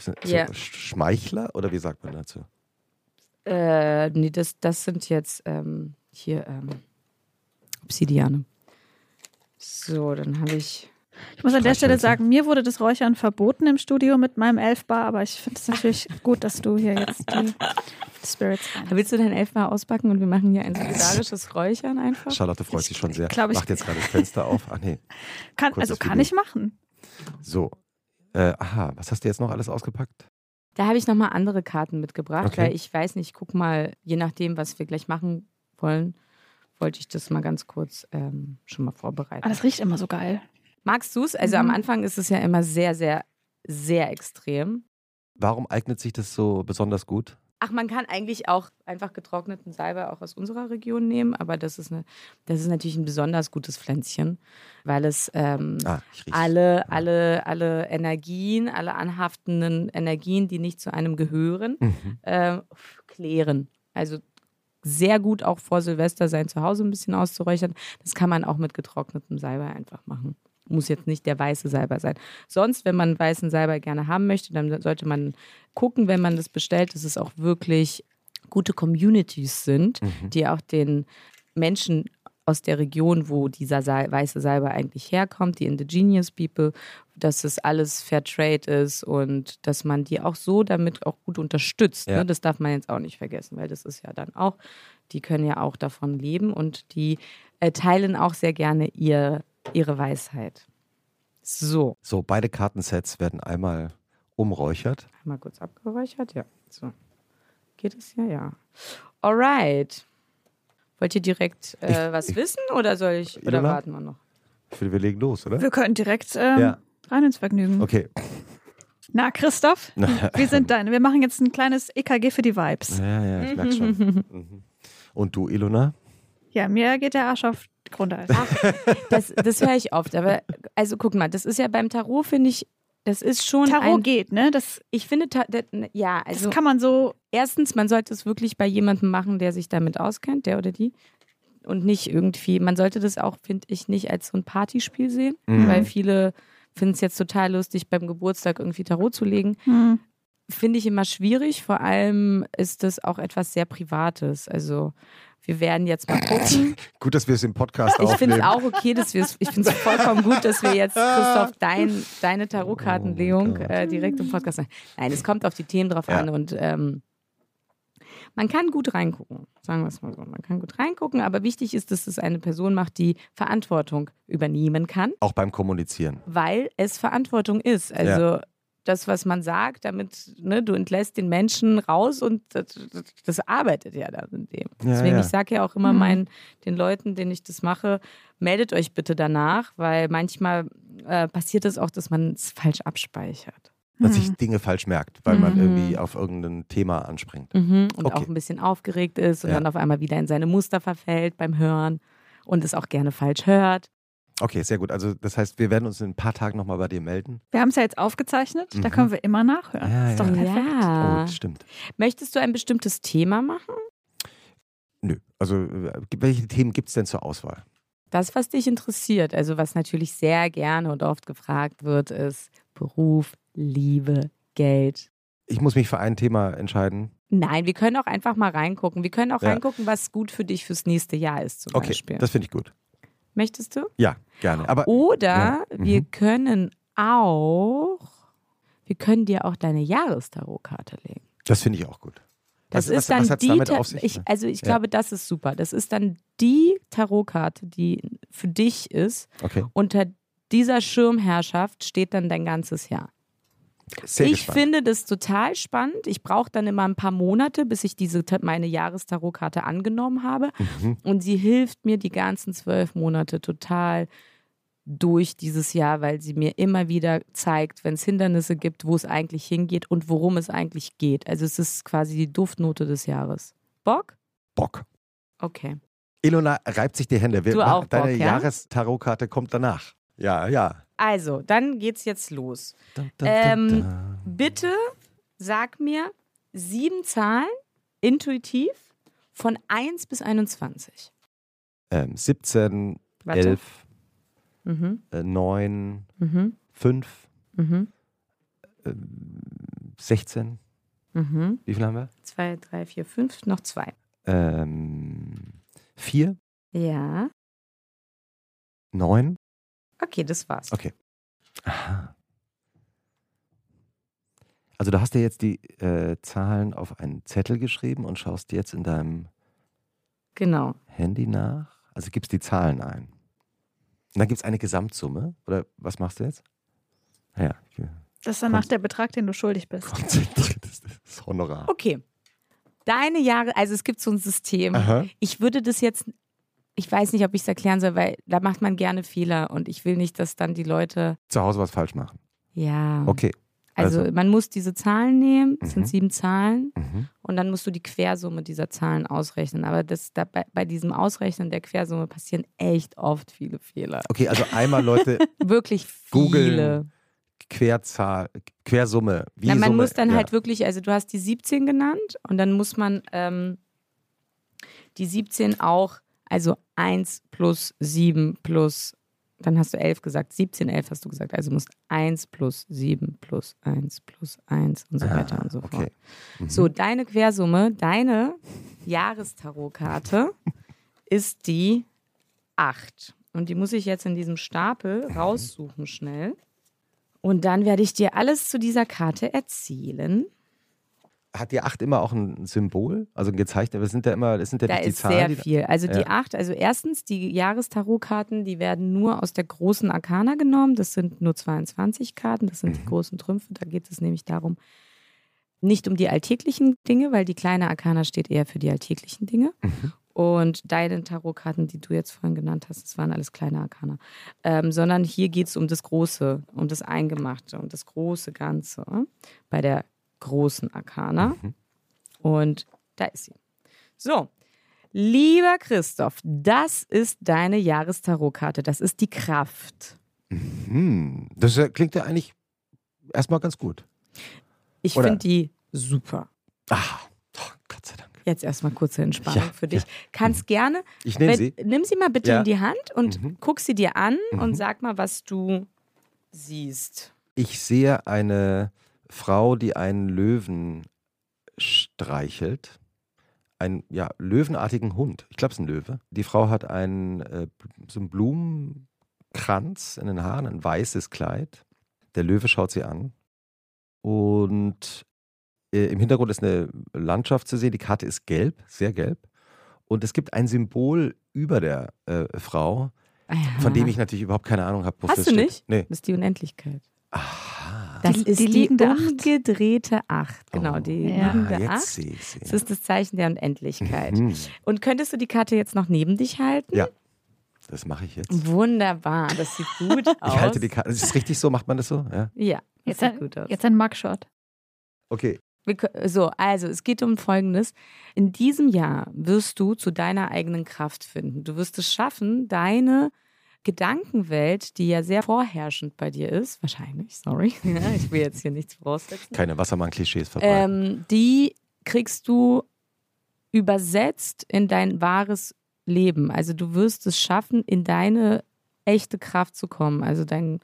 so Ja. Sch- Schmeichler oder wie sagt man dazu? Äh, nee, das, das sind jetzt ähm, hier ähm, Obsidiane. So, dann habe ich. Ich muss an der Stelle sagen, mir wurde das Räuchern verboten im Studio mit meinem Elfbar, aber ich finde es natürlich *laughs* gut, dass du hier jetzt die Spirits rein. Willst du dein Elfbar auspacken und wir machen hier ein solidarisches Räuchern einfach? Charlotte freut sich schon sehr. glaub, ich- Macht jetzt *laughs* gerade das Fenster auf. Ach nee. Kann, also kann Video. ich machen. So. Äh, aha, was hast du jetzt noch alles ausgepackt? Da habe ich nochmal andere Karten mitgebracht, Okay. weil ich weiß nicht, guck mal, je nachdem, was wir gleich machen wollen, wollte ich das mal ganz kurz ähm, schon mal vorbereiten. Aber das riecht immer so geil. Magst du es? Also Mhm. am Anfang ist es ja immer sehr, sehr, sehr extrem. Warum eignet sich das so besonders gut? Ach, man kann eigentlich auch einfach getrockneten Salbei auch aus unserer Region nehmen, aber das ist, eine, das ist natürlich ein besonders gutes Pflänzchen, weil es ähm, Ah, alle, alle, alle Energien, alle anhaftenden Energien, die nicht zu einem gehören, Mhm. äh, klären. Also sehr gut auch vor Silvester sein Zuhause ein bisschen auszuräuchern. Das kann man auch mit getrocknetem Salbei einfach machen. Muss jetzt nicht der weiße Salbei sein. Sonst, wenn man weißen Salbei gerne haben möchte, dann sollte man gucken, wenn man das bestellt, dass es auch wirklich gute Communities sind, Mhm. die auch den Menschen aus der Region, wo dieser Sal weiße Salbei eigentlich herkommt, die Indigenous People, dass es alles Fair Trade ist und dass man die auch so damit auch gut unterstützt. Ja. Ne? Das darf man jetzt auch nicht vergessen, weil das ist ja dann auch, die können ja auch davon leben und die äh, teilen auch sehr gerne ihr, ihre Weisheit. So, So, beide Kartensets werden einmal umräuchert. mal kurz abgeräuchert, ja. So. Geht es ja, ja. Alright. Wollt ihr direkt äh, Ich- was ich- wissen oder soll ich oder Ilona? warten wir noch? Ich finde, wir legen los, oder? Wir können direkt ähm, Ja. rein ins Vergnügen. Okay. Na, Christoph, *laughs* wie sind deine? Wir machen jetzt ein kleines EKG für die Vibes. Ja, ja, ich merke schon. *laughs* Mhm. Und du, Ilona? Ja, mir geht der Arsch auf Grundeis. Das, das höre ich oft, aber also guck mal, das ist ja beim Tarot, finde ich, das ist schon Tarot ein, geht, ne? Das, ich finde, Ta- das- ja, das also kann man so. erstens, man sollte es wirklich bei jemandem machen, der sich damit auskennt, der oder die. Und nicht irgendwie, man sollte das auch, finde ich, nicht als so ein Partyspiel sehen, Mhm. weil viele finden es jetzt total lustig, beim Geburtstag irgendwie Tarot zu legen. Hm. Finde ich immer schwierig, vor allem ist das auch etwas sehr Privates. Also wir werden jetzt mal gucken. *laughs* Gut, dass wir es im Podcast Ich finde aufnehmen. es auch okay, dass wir es, ich finde es vollkommen gut, dass wir jetzt, Christoph, dein, deine Tarotkartenlegung Oh äh, direkt im Podcast machen. Nein, es kommt auf die Themen drauf Ja. an und ähm, man kann gut reingucken, sagen wir es mal so. Man kann gut reingucken, aber wichtig ist, dass es eine Person macht, die Verantwortung übernehmen kann, Auch beim Kommunizieren. weil es Verantwortung ist. Also das, was man sagt, damit, ne, du entlässt den Menschen raus und das, das, arbeitet ja dann in dem. Ja, Deswegen, ja. ich sage ja auch immer Mhm. meinen, den Leuten, denen ich das mache, meldet euch bitte danach, weil manchmal äh, passiert es auch, dass man es falsch abspeichert. Dass sich Dinge falsch merkt, weil man Mhm. irgendwie auf irgendein Thema anspringt. Mhm. Und Okay. auch ein bisschen aufgeregt ist und Ja. dann auf einmal wieder in seine Muster verfällt beim Hören und es auch gerne falsch hört. Okay, sehr gut. Also das heißt, wir werden uns in ein paar Tagen nochmal bei dir melden. Wir haben es ja jetzt aufgezeichnet, da Mhm. können wir immer nachhören. Ja, ist doch ja. perfekt. Oh, Ja. das stimmt. Möchtest du ein bestimmtes Thema machen? Nö. Also äh, welche Themen gibt es denn zur Auswahl? Das, was dich interessiert, also was natürlich sehr gerne und oft gefragt wird, ist Beruf, Liebe, Geld. Ich muss mich für ein Thema entscheiden. Nein, wir können auch einfach mal reingucken. Wir können auch Ja. reingucken, was gut für dich fürs nächste Jahr ist zum Okay, Beispiel. das finde ich gut. Möchtest du? Ja, gerne. Aber Oder Ja, mhm. wir können auch, wir können dir auch deine Jahrestarotkarte legen. das finde ich auch gut. Das was, ist was, dann was die, damit auf sich? ich, also ich Ja. glaube, das ist super. Das ist dann die Tarotkarte, die für dich ist. okay, Unter dieser Schirmherrschaft steht dann dein ganzes Jahr. Sehr ich gespannt. finde das total spannend. Ich brauche dann immer ein paar Monate, bis ich diese meine Jahrestarotkarte angenommen habe. Mhm. Und sie hilft mir die ganzen zwölf Monate total durch dieses Jahr, weil sie mir immer wieder zeigt, wenn es Hindernisse gibt, wo es eigentlich hingeht und worum es eigentlich geht. Also es ist quasi die Duftnote des Jahres. Bock? Bock. Okay. Ilona reibt sich die Hände. Wir Du auch Deine Bock, ja? Jahrestarotkarte kommt danach. Ja, ja. Also, dann geht's jetzt los. Dun, dun, Ähm, dun. Bitte sag mir sieben Zahlen intuitiv von 1 bis 21. Ähm, 17, Warte. 11, Mhm. äh, 9, Mhm. 5, Mhm. 16. Mhm. Wie viel haben wir? Zwei, drei, vier, fünf, noch zwei. Ähm, 4, Ja. 9. Okay, das war's. Okay. Aha. Also du hast dir jetzt die äh, Zahlen auf einen Zettel geschrieben und schaust jetzt in deinem Genau. Handy nach. Also gibst die Zahlen ein. Und dann gibt es eine Gesamtsumme. Oder was machst du jetzt? Ja, Das ist danach der Betrag, den du schuldig bist. konzentriertes Honorar. Okay. Deine Jahre, also es gibt so ein System. Aha. Ich würde das jetzt, ich weiß nicht, ob ich es erklären soll, weil da macht man gerne Fehler und ich will nicht, dass dann die Leute, Zu Hause was falsch machen. ja. Okay. Also, also. man muss diese Zahlen nehmen, es Mhm. sind sieben Zahlen Mhm. und dann musst du die Quersumme dieser Zahlen ausrechnen. Aber das, da, bei, bei diesem Ausrechnen der Quersumme passieren echt oft viele Fehler. Okay, also einmal Leute *laughs* Wirklich viele. Querzahl, Quersumme. Wie Na, man Summe, muss dann ja. halt wirklich, also du hast die 17 genannt und dann muss man ähm, die 17 auch, also 1 plus 7 plus, dann hast du 11 gesagt, 17, 11 hast du gesagt, also musst 1 plus 7 plus 1 plus 1 und so Ah, weiter und so fort. okay. Mhm. So, deine Quersumme, deine Jahrestarotkarte *laughs* ist die 8. Und die muss ich jetzt in diesem Stapel raussuchen schnell. Und dann werde ich dir alles zu dieser Karte erzählen. Hat die 8 immer auch ein Symbol? Also ein gezeichnet? Es sind ja immer, es sind ja Da nicht die ist Zahlen. sehr die- viel. Also die Ja. 8, also erstens, die Jahrestarotkarten, die werden nur aus der großen Arkana genommen. Das sind nur 22 Karten, das sind die Mhm. großen Trümpfe. Da geht es nämlich darum, nicht um die alltäglichen Dinge, weil die kleine Arkana steht eher für die alltäglichen Dinge. Mhm. Und deine Tarotkarten, die du jetzt vorhin genannt hast, das waren alles kleine Arkana. Ähm, sondern hier geht es um das Große, um das Eingemachte, um das große Ganze bei der großen Arkana. Mhm. Und da ist sie. So, lieber Christoph, das ist deine Jahrestarotkarte. Das ist die Kraft. Hm, das äh, klingt ja eigentlich erstmal ganz gut. Ich finde die super. Ah, oh, Gott sei Dank. Jetzt erstmal kurze Entspannung Ja, für dich. Kannst gerne, Ich nehme sie. nimm sie mal bitte Ja. in die Hand und Mhm. guck sie dir an Mhm. und sag mal, was du siehst. Ich sehe eine Frau, die einen Löwen streichelt. Einen ja, löwenartigen Hund. Ich glaube, es ist ein Löwe. Die Frau hat einen, äh, so einen Blumenkranz in den Haaren, ein weißes Kleid. Der Löwe schaut sie an. Und äh, im Hintergrund ist eine Landschaft zu sehen. Die Karte ist gelb, sehr gelb. Und es gibt ein Symbol über der äh, Frau, von dem ich natürlich überhaupt keine Ahnung habe. Hast du steht. nicht? Nee. Das ist die Unendlichkeit. Aha. Das Die- ist die die, liegende Acht. umgedrehte Acht. Genau, Oh. die Ja. liegende Ah, jetzt Acht. sehe ich sie. Das ist das Zeichen der Unendlichkeit. Mhm. Und könntest du die Karte jetzt noch neben dich halten? Ja, das mache ich jetzt. Wunderbar, das sieht gut aus. *laughs* Ich halte die Karte. Ist das richtig so? Macht man das so? Ja. Ja, das Jetzt sieht ein, gut aus. jetzt ein Mugshot. Okay. So, also es geht um Folgendes. In diesem Jahr wirst du zu deiner eigenen Kraft finden. Du wirst es schaffen, deine Gedankenwelt, die ja sehr vorherrschend bei dir ist, wahrscheinlich, sorry, *laughs* Ja, ich will jetzt hier nichts voraussetzen, Keine Wassermann-Klischees verbreiten. ähm, die kriegst du übersetzt in dein wahres Leben. Also du wirst es schaffen, in deine echte Kraft zu kommen. Also dein,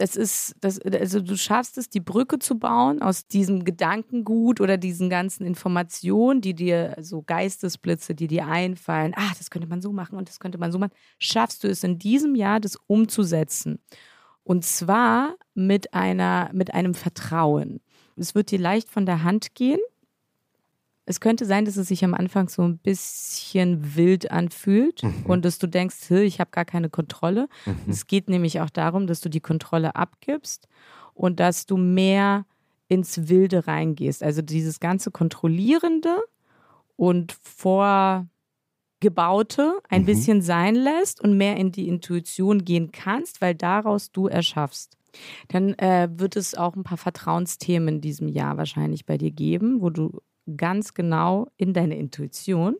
das ist, das, also du schaffst es, die Brücke zu bauen aus diesem Gedankengut oder diesen ganzen Informationen, die dir, so Geistesblitze, die dir einfallen, ah, das könnte man so machen und das könnte man so machen, schaffst du es in diesem Jahr, das umzusetzen. Und zwar mit einer, mit einem Vertrauen. Es wird dir leicht von der Hand gehen. Es könnte sein, dass es sich am Anfang so ein bisschen wild anfühlt und dass du denkst, "Hä, ich habe gar keine Kontrolle. Mhm. Es geht nämlich auch darum, dass du die Kontrolle abgibst und dass du mehr ins Wilde reingehst. Also dieses ganze Kontrollierende und Vorgebaute ein Mhm. bisschen sein lässt und mehr in die Intuition gehen kannst, weil daraus du erschaffst. Dann äh, wird es auch ein paar Vertrauensthemen in diesem Jahr wahrscheinlich bei dir geben, wo du ganz genau in deine Intuition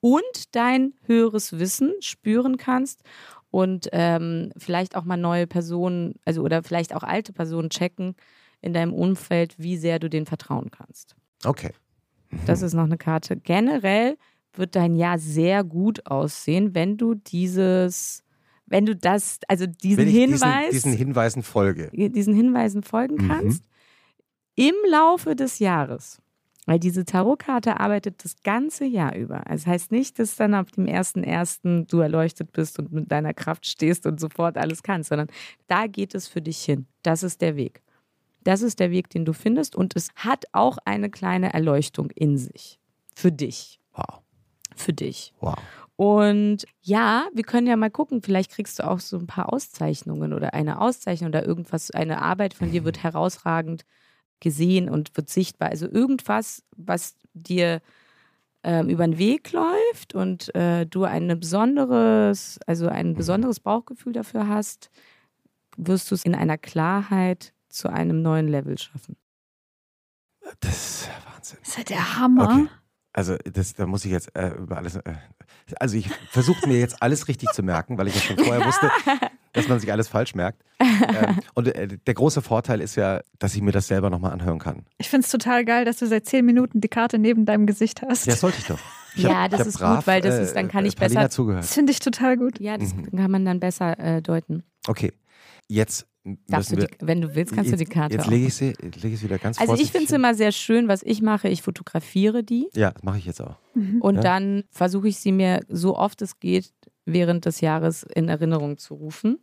und dein höheres Wissen spüren kannst und ähm, vielleicht auch mal neue Personen, also oder vielleicht auch alte Personen checken in deinem Umfeld, wie sehr du denen vertrauen kannst. Okay. Das ist noch eine Karte. Generell wird dein Jahr sehr gut aussehen, wenn du dieses, wenn du das, also diesen Hinweis, diesen, diesen Hinweisen folge. diesen Hinweisen folgen Mhm. kannst, im Laufe des Jahres. Weil diese Tarotkarte arbeitet das ganze Jahr über. Also das heißt nicht, dass dann ab dem 1.1. du erleuchtet bist und mit deiner Kraft stehst und sofort alles kannst, sondern da geht es für dich hin. Das ist der Weg. Das ist der Weg, den du findest und es hat auch eine kleine Erleuchtung in sich. Für dich. Wow. Für dich. Wow. Und ja, wir können ja mal gucken, vielleicht kriegst du auch so ein paar Auszeichnungen oder eine Auszeichnung oder irgendwas, eine Arbeit von dir wird herausragend gesehen und wird sichtbar. Also irgendwas, was dir ähm, über den Weg läuft und äh, du ein besonderes, also ein besonderes Bauchgefühl dafür hast, wirst du es in einer Klarheit zu einem neuen Level schaffen. Das ist ja Wahnsinn. Das ist ja der Hammer. Okay. Also, das, da muss ich jetzt äh, über alles. Äh, also, ich versuche mir jetzt alles richtig zu merken, weil ich ja schon vorher *laughs* wusste, dass man sich alles falsch merkt. *laughs* Ähm, und äh, der große Vorteil ist ja, dass ich mir das selber nochmal anhören kann. Ich finde es total geil, dass du seit zehn Minuten die Karte neben deinem Gesicht hast. Ja, das sollte ich doch. *laughs* Ich Ja, hab- das ist gut, brav, weil das äh, ist- dann kann ich Paulina besser- zugehört. Das finde ich total gut. Ja, das Mhm. kann man dann besser äh, deuten. Okay, jetzt Darfst du die, wir. wenn du willst, kannst du die Karte Jetzt lege ich sie, lege ich wieder ganz Also ich finde es immer sehr schön, was ich mache. Ich fotografiere die Ja, das mache ich jetzt auch. und Ja. dann versuche ich sie mir so oft es geht während des Jahres in Erinnerung zu rufen.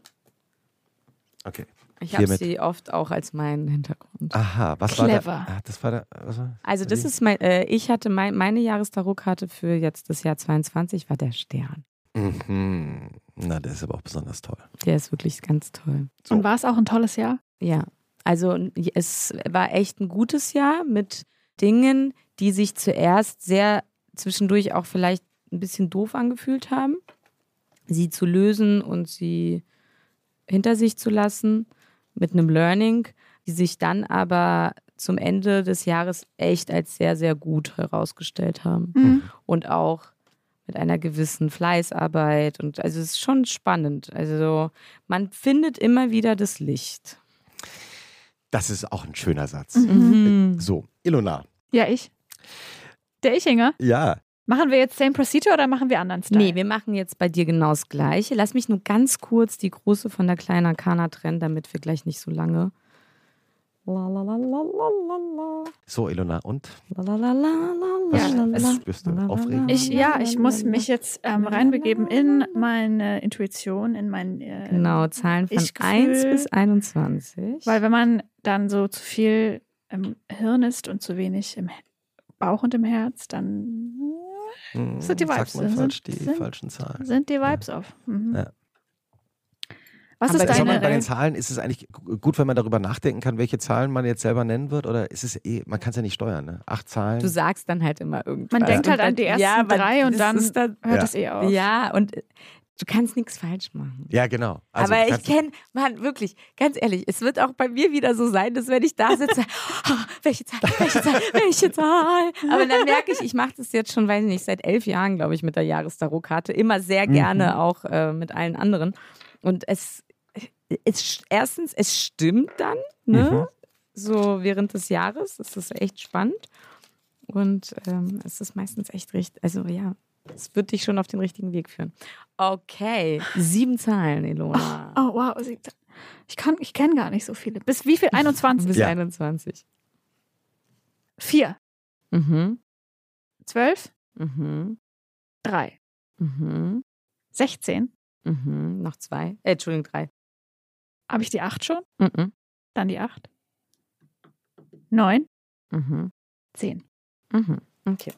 Okay. Ich habe sie oft auch als meinen Hintergrund. Aha, was war Clever. der? Ah, das war. Was war, Also das wie? ist mein, äh, ich hatte mein, meine Jahrestarotkarte für jetzt das Jahr 22 war der Stern. Mhm. Na, der ist aber auch besonders toll. Der ist wirklich ganz toll. So. Und war es auch ein tolles Jahr? Ja, also es war echt ein gutes Jahr mit Dingen, die sich zuerst sehr zwischendurch auch vielleicht ein bisschen doof angefühlt haben, sie zu lösen und sie hinter sich zu lassen mit einem Learning, die sich dann aber zum Ende des Jahres echt als sehr, sehr gut herausgestellt haben. Mhm. Und auch mit einer gewissen Fleißarbeit. Und also es ist schon spannend. Also man findet immer wieder das Licht. Das ist auch ein schöner Satz. Mhm. So, Ilona. Ja, ich. Der Ichinger. Ja, Machen wir jetzt same procedure oder machen wir anderen Style? Nee, wir machen jetzt bei dir genau das Gleiche. Lass mich nur ganz kurz die große von der kleinen Arkana trennen, damit wir gleich nicht so lange. La, la, la, la, la, la, la. so, Ilona. Und? Was, spürst du? Aufregend? Ich, ja, ich muss mich jetzt ähm, reinbegeben in meine Intuition, in mein. Äh, Genau, Zahlen von Ich-Gefühl. 1 bis 21. Weil wenn man dann so zu viel im Hirn ist und zu wenig im Bauch und im Herz, dann Hm, sind die Vibes, Sagt man sind- falsch die sind- falschen Zahlen. sind die Vibes auf. Mhm. Ja. Was Aber ist Soll man bei deine den Zahlen, ist es eigentlich gu- gut, wenn man darüber nachdenken kann, welche Zahlen man jetzt selber nennen wird? Oder ist es eh, man kann es ja nicht steuern, ne? Acht Zahlen. du sagst dann halt immer irgendwas. Man denkt halt Und an die ersten aber drei und dann ist dann hört Ja. es eh auf. ja, und äh, du kannst nichts falsch machen. ja, genau. Also, aber ich kenne, Mann, wirklich, ganz ehrlich, es wird auch bei mir wieder so sein, dass wenn ich da sitze, *laughs* oh, welche Zahl, welche Zahl, welche Zahl. Aber dann merke ich, ich mache das jetzt schon, weiß ich nicht, seit elf Jahren, glaube ich, mit der Jahrestarotkarte. Immer sehr gerne auch äh, mit allen anderen. Und es, es, erstens, es stimmt dann, ne? Mhm. So während des Jahres. Das ist echt spannend. Und ähm, es ist meistens echt richtig, also ja, es wird dich schon auf den richtigen Weg führen. Okay, sieben Zahlen, Elona. Oh, wow. sie- Ich, kann- ich kenne gar nicht so viele. Bis wie viel? *laughs* 21? Bis Ja. 21. Vier. Mhm. Zwölf? Mhm. Drei. Mhm. 16. Mhm. Noch zwei. Äh, Entschuldigung, drei. Habe ich die acht schon? Mhm. Dann die acht. Neun. Mhm. Zehn. Mhm. Okay.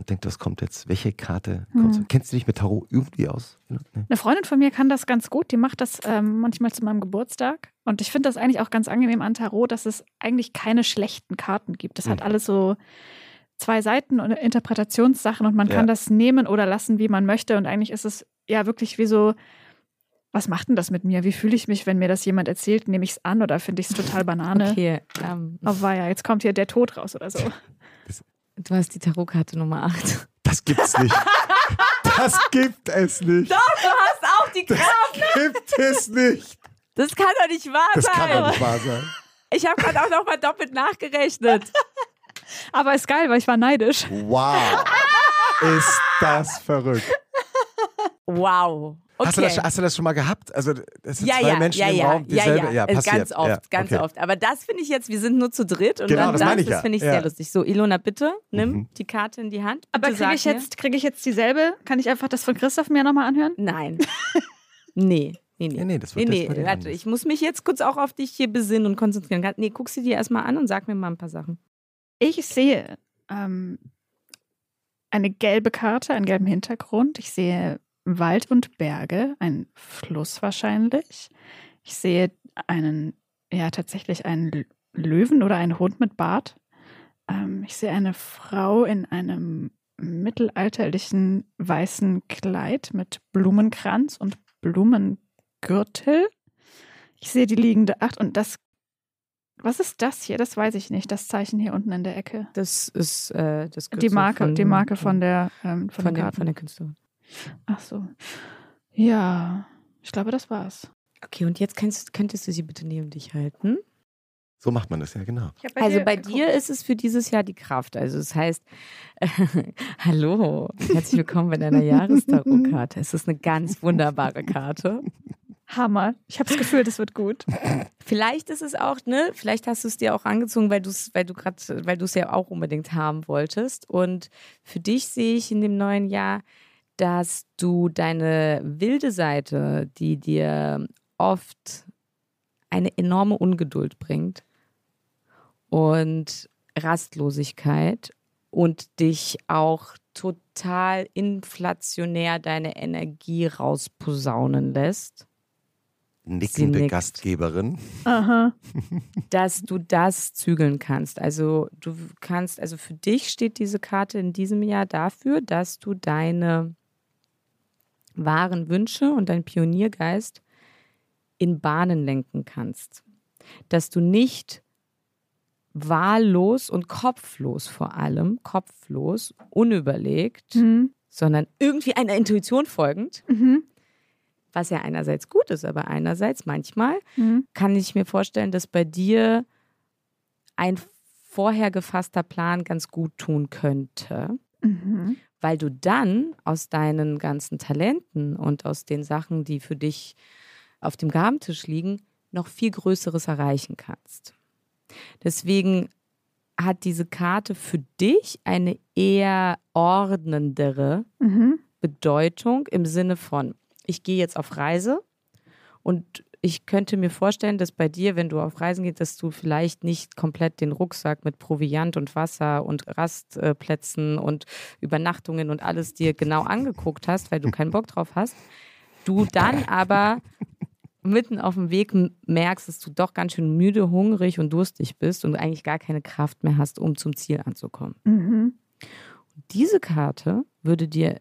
Und denkt, was kommt jetzt? Welche Karte Hm. kommt? Kennst du dich mit Tarot irgendwie aus? Nee. Eine Freundin von mir kann das ganz gut. Die macht das ähm, manchmal zu meinem Geburtstag. Und ich finde das eigentlich auch ganz angenehm an Tarot, dass es eigentlich keine schlechten Karten gibt. Das hat Mhm. alles so zwei Seiten und Interpretationssachen und man Ja. kann das nehmen oder lassen, wie man möchte. Und eigentlich ist es ja wirklich wie so, was macht denn das mit mir? Wie fühle ich mich, wenn mir das jemand erzählt? Nehme ich es an oder finde ich es total *laughs* Banane? Okay. Ähm, Oh weia, jetzt kommt hier der Tod raus oder so. Du hast die Tarotkarte Nummer 8. Das gibt's nicht. das gibt es nicht. Du hast auch die Das gibt es nicht. Das kann doch nicht wahr Das sein. kann doch nicht wahr sein. Ich habe gerade auch noch mal doppelt nachgerechnet. Aber ist geil, weil ich war neidisch. Wow. Ist das verrückt. Wow. Okay. Hast, du das, hast du das schon mal gehabt? Also, es sind ja, zwei ja, Menschen ja, im ja, Raum, ja, dieselbe. ja, Äh, passiert. ganz oft, ja, ganz okay. oft. Aber das finde ich jetzt, wir sind nur zu dritt und Genau, dann das das, meine ich das ja. finde ich Ja. sehr lustig. So, Ilona, bitte, nimm Mhm. die Karte in die Hand. Aber kriege ich, jetzt, krieg ich jetzt dieselbe? Kann ich einfach das von Christoph mir nochmal anhören? Nein. *laughs* nee. Nee, nee. Nee, nee, das Nee, wird nee, bei dir warte, ich muss mich jetzt kurz auch auf dich hier besinnen und konzentrieren. Nee, guck sie dir erstmal an und sag mir mal ein paar Sachen. Ich sehe ähm, eine gelbe Karte, einen gelben Hintergrund. Ich sehe Wald und Berge, einen Fluss wahrscheinlich. Ich sehe einen, ja, tatsächlich einen Löwen oder einen Hund mit Bart. Ähm, ich sehe eine Frau in einem mittelalterlichen weißen Kleid mit Blumenkranz und Blumengürtel. Ich sehe die liegende Acht und das. Was ist das hier? Das weiß ich nicht. Das Zeichen hier unten in der Ecke. Das ist äh, das Die Kürzel Marke, von, die Marke von der ähm, von, von, der, von der Künstlerin. Ach so. Ja, ich glaube, das war's. Okay, und jetzt könntest, könntest du sie bitte neben dich halten. So macht man das, ja, genau. Also bei dir ist es für dieses Jahr die Kraft. Also das heißt, *laughs* hallo, herzlich willkommen bei deiner Jahrestarotkarte. Es ist eine ganz wunderbare Karte. Hammer. Ich habe das Gefühl, das wird gut. Vielleicht ist es auch, ne, vielleicht hast du es dir auch angezogen, weil du es, weil du gerade, weil du es ja auch unbedingt haben wolltest. Und für dich sehe ich in dem neuen Jahr, dass du deine wilde Seite, die dir oft eine enorme Ungeduld bringt und Rastlosigkeit und dich auch total inflationär deine Energie rausposaunen lässt nickende nickt. Gastgeberin. Aha. *laughs* dass du das zügeln kannst. Also du kannst, also für dich steht diese Karte in diesem Jahr dafür, dass du deine wahren Wünsche und deinen Pioniergeist in Bahnen lenken kannst. Dass du nicht wahllos und kopflos vor allem, kopflos, unüberlegt, Mhm. sondern irgendwie einer Intuition folgend, Mhm. was ja einerseits gut ist, aber einerseits manchmal Mhm. kann ich mir vorstellen, dass bei dir ein vorher gefasster Plan ganz gut tun könnte, Mhm. weil du dann aus deinen ganzen Talenten und aus den Sachen, die für dich auf dem Gabentisch liegen, noch viel Größeres erreichen kannst. Deswegen hat diese Karte für dich eine eher ordnendere Mhm. Bedeutung im Sinne von, ich gehe jetzt auf Reise und ich könnte mir vorstellen, dass bei dir, wenn du auf Reisen gehst, dass du vielleicht nicht komplett den Rucksack mit Proviant und Wasser und Rastplätzen und Übernachtungen und alles dir genau angeguckt hast, weil du keinen Bock drauf hast. Du dann aber mitten auf dem Weg merkst, dass du doch ganz schön müde, hungrig und durstig bist und eigentlich gar keine Kraft mehr hast, um zum Ziel anzukommen. Mhm. Diese Karte würde dir,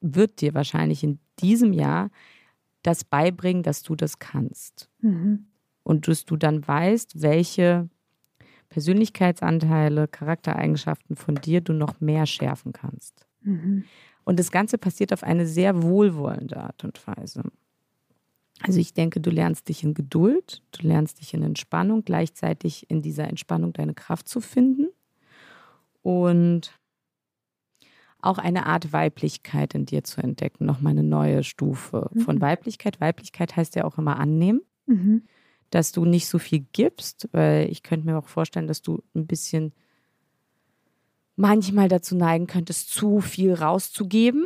wird dir wahrscheinlich in diesem Jahr das beibringen, dass du das kannst. Mhm. Und dass du dann weißt, welche Persönlichkeitsanteile, Charaktereigenschaften von dir du noch mehr schärfen kannst. Mhm. Und das Ganze passiert auf eine sehr wohlwollende Art und Weise. Also ich denke, du lernst dich in Geduld, du lernst dich in Entspannung, gleichzeitig in dieser Entspannung deine Kraft zu finden und auch eine Art Weiblichkeit in dir zu entdecken, nochmal eine neue Stufe von Mhm. Weiblichkeit. Weiblichkeit heißt ja auch immer annehmen, Mhm. dass du nicht so viel gibst, weil ich könnte mir auch vorstellen, dass du ein bisschen manchmal dazu neigen könntest, zu viel rauszugeben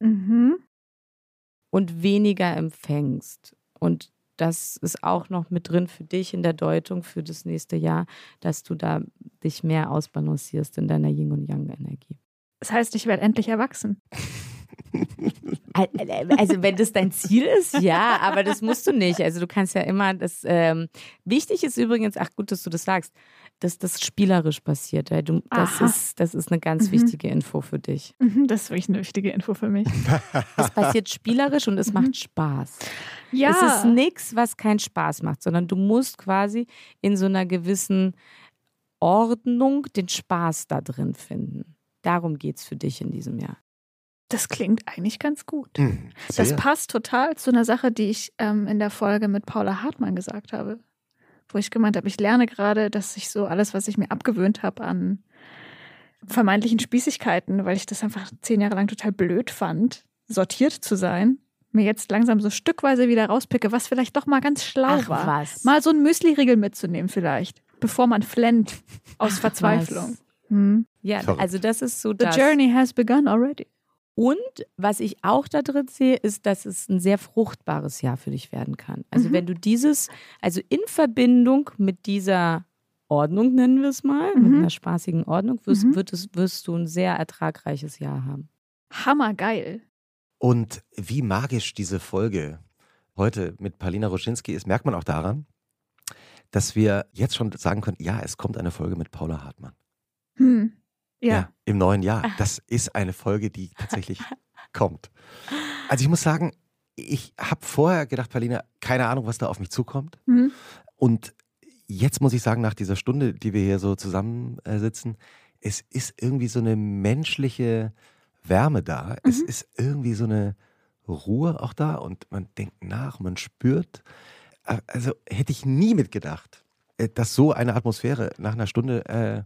Mhm. und weniger empfängst. Und das ist auch noch mit drin für dich in der Deutung für das nächste Jahr, dass du da dich mehr ausbalancierst in deiner Yin- und Yang-Energie. Das heißt, ich werde endlich erwachsen. *laughs* Also wenn das dein Ziel ist, ja, aber das musst du nicht. Also du kannst ja immer das. Ähm, wichtig ist übrigens, ach gut, dass du das sagst, dass das spielerisch passiert. Weil du, das Aha. ist, das ist eine ganz Mhm. wichtige Info für dich. Mhm. Das ist wirklich eine wichtige Info für mich. *laughs* Es passiert spielerisch und es Mhm. macht Spaß. Ja. Es ist nichts, was keinen Spaß macht, sondern du musst quasi in so einer gewissen Ordnung den Spaß da drin finden. Darum geht es für dich in diesem Jahr. Das klingt eigentlich ganz gut. Mhm. Das passt total zu einer Sache, die ich ähm, in der Folge mit Paula Hartmann gesagt habe. Wo ich gemeint habe, ich lerne gerade, dass ich so alles, was ich mir abgewöhnt habe an vermeintlichen Spießigkeiten, weil ich das einfach zehn Jahre lang total blöd fand, sortiert zu sein, mir jetzt langsam so stückweise wieder rauspicke, was vielleicht doch mal ganz schlau war. was. Mal so einen Müsli-Riegel mitzunehmen vielleicht, bevor man flennt aus Ach, Verzweiflung. was. Hm. Ja, Verrückt. also das ist so The das. journey has begun already. Und was ich auch da drin sehe, ist, dass es ein sehr fruchtbares Jahr für dich werden kann. Also Mhm. wenn du dieses, also in Verbindung mit dieser Ordnung, nennen wir es mal, mit Mhm. einer spaßigen Ordnung, wirst, Mhm. wird es, wirst du ein sehr ertragreiches Jahr haben. Hammergeil. Und wie magisch diese Folge heute mit Palina Roschinski ist, merkt man auch daran, dass wir jetzt schon sagen können, ja, es kommt eine Folge mit Paula Hartmann. Hm. Ja. Im neuen Jahr. Das ist eine Folge, die tatsächlich kommt. Also ich muss sagen, ich habe vorher gedacht, Palina, keine Ahnung, was da auf mich zukommt. Hm. Und jetzt muss ich sagen, nach dieser Stunde, die wir hier so zusammensitzen, es ist irgendwie so eine menschliche Wärme da. Es Mhm. ist irgendwie so eine Ruhe auch da und man denkt nach, man spürt. Also hätte ich nie mitgedacht, äh, dass so eine Atmosphäre nach einer Stunde äh,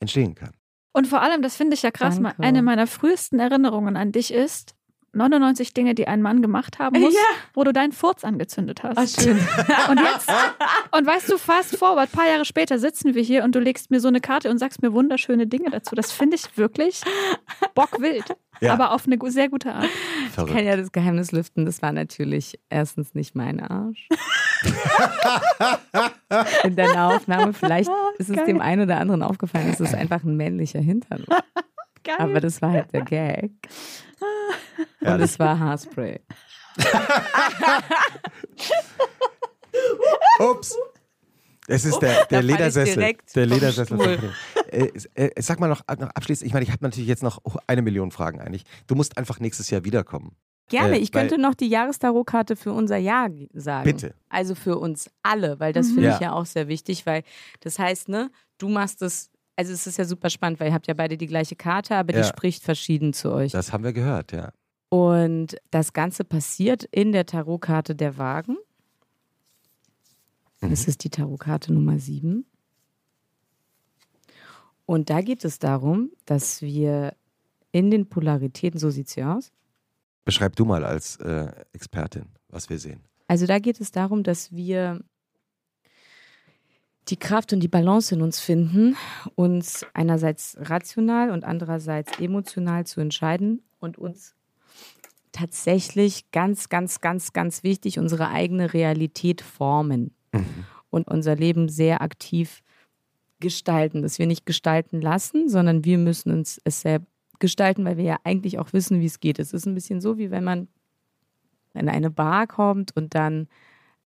entstehen kann. Und vor allem, das finde ich ja krass, Danke. eine meiner frühesten Erinnerungen an dich ist 99 Dinge, die ein Mann gemacht haben muss, wo du deinen Furz angezündet hast. schön. *laughs* Und jetzt, und weißt du, fast forward, ein paar Jahre später sitzen wir hier und du legst mir so eine Karte und sagst mir wunderschöne Dinge dazu. Das finde ich wirklich bockwild. Ja. Aber auf eine sehr gute Art. Ich Verrückt. kann ja das Geheimnis lüften. Das war natürlich erstens nicht mein Arsch. *laughs* In deiner Aufnahme. Vielleicht ist es geil. dem einen oder anderen aufgefallen, es einfach ein männlicher Hintern. Geil. Aber das war halt der Gag. Ja, *laughs* Und das, es war Haarspray. Ups. Es ist der, der ich Ledersessel. Der Ledersessel. Äh, äh, sag mal noch, noch abschließend, ich meine, ich habe natürlich jetzt noch eine Million Fragen eigentlich. Du musst einfach nächstes Jahr wiederkommen. Gerne, Äh, ich könnte noch die Jahrestarotkarte für unser Jahr sagen. Bitte. Also für uns alle, weil das Mhm. finde Ja. ich ja auch sehr wichtig, weil das heißt, ne, du machst es, also es ist ja super spannend, weil ihr habt ja beide die gleiche Karte, aber Ja. die spricht verschieden zu euch. Das haben wir gehört, ja. Und das Ganze passiert in der Tarotkarte der Wagen. Mhm. Das ist die Tarotkarte Nummer 7. Und da geht es darum, dass wir in den Polaritäten, so sieht sie aus, Beschreib du mal als äh, Expertin, was wir sehen. Also da geht es darum, dass wir die Kraft und die Balance in uns finden, uns einerseits rational und andererseits emotional zu entscheiden und uns tatsächlich ganz, ganz, ganz, ganz wichtig unsere eigene Realität formen und unser Leben sehr aktiv gestalten, dass wir nicht gestalten lassen, sondern wir müssen uns es selbst gestalten, weil wir ja eigentlich auch wissen, wie es geht. Es ist ein bisschen so, wie wenn man in eine Bar kommt und dann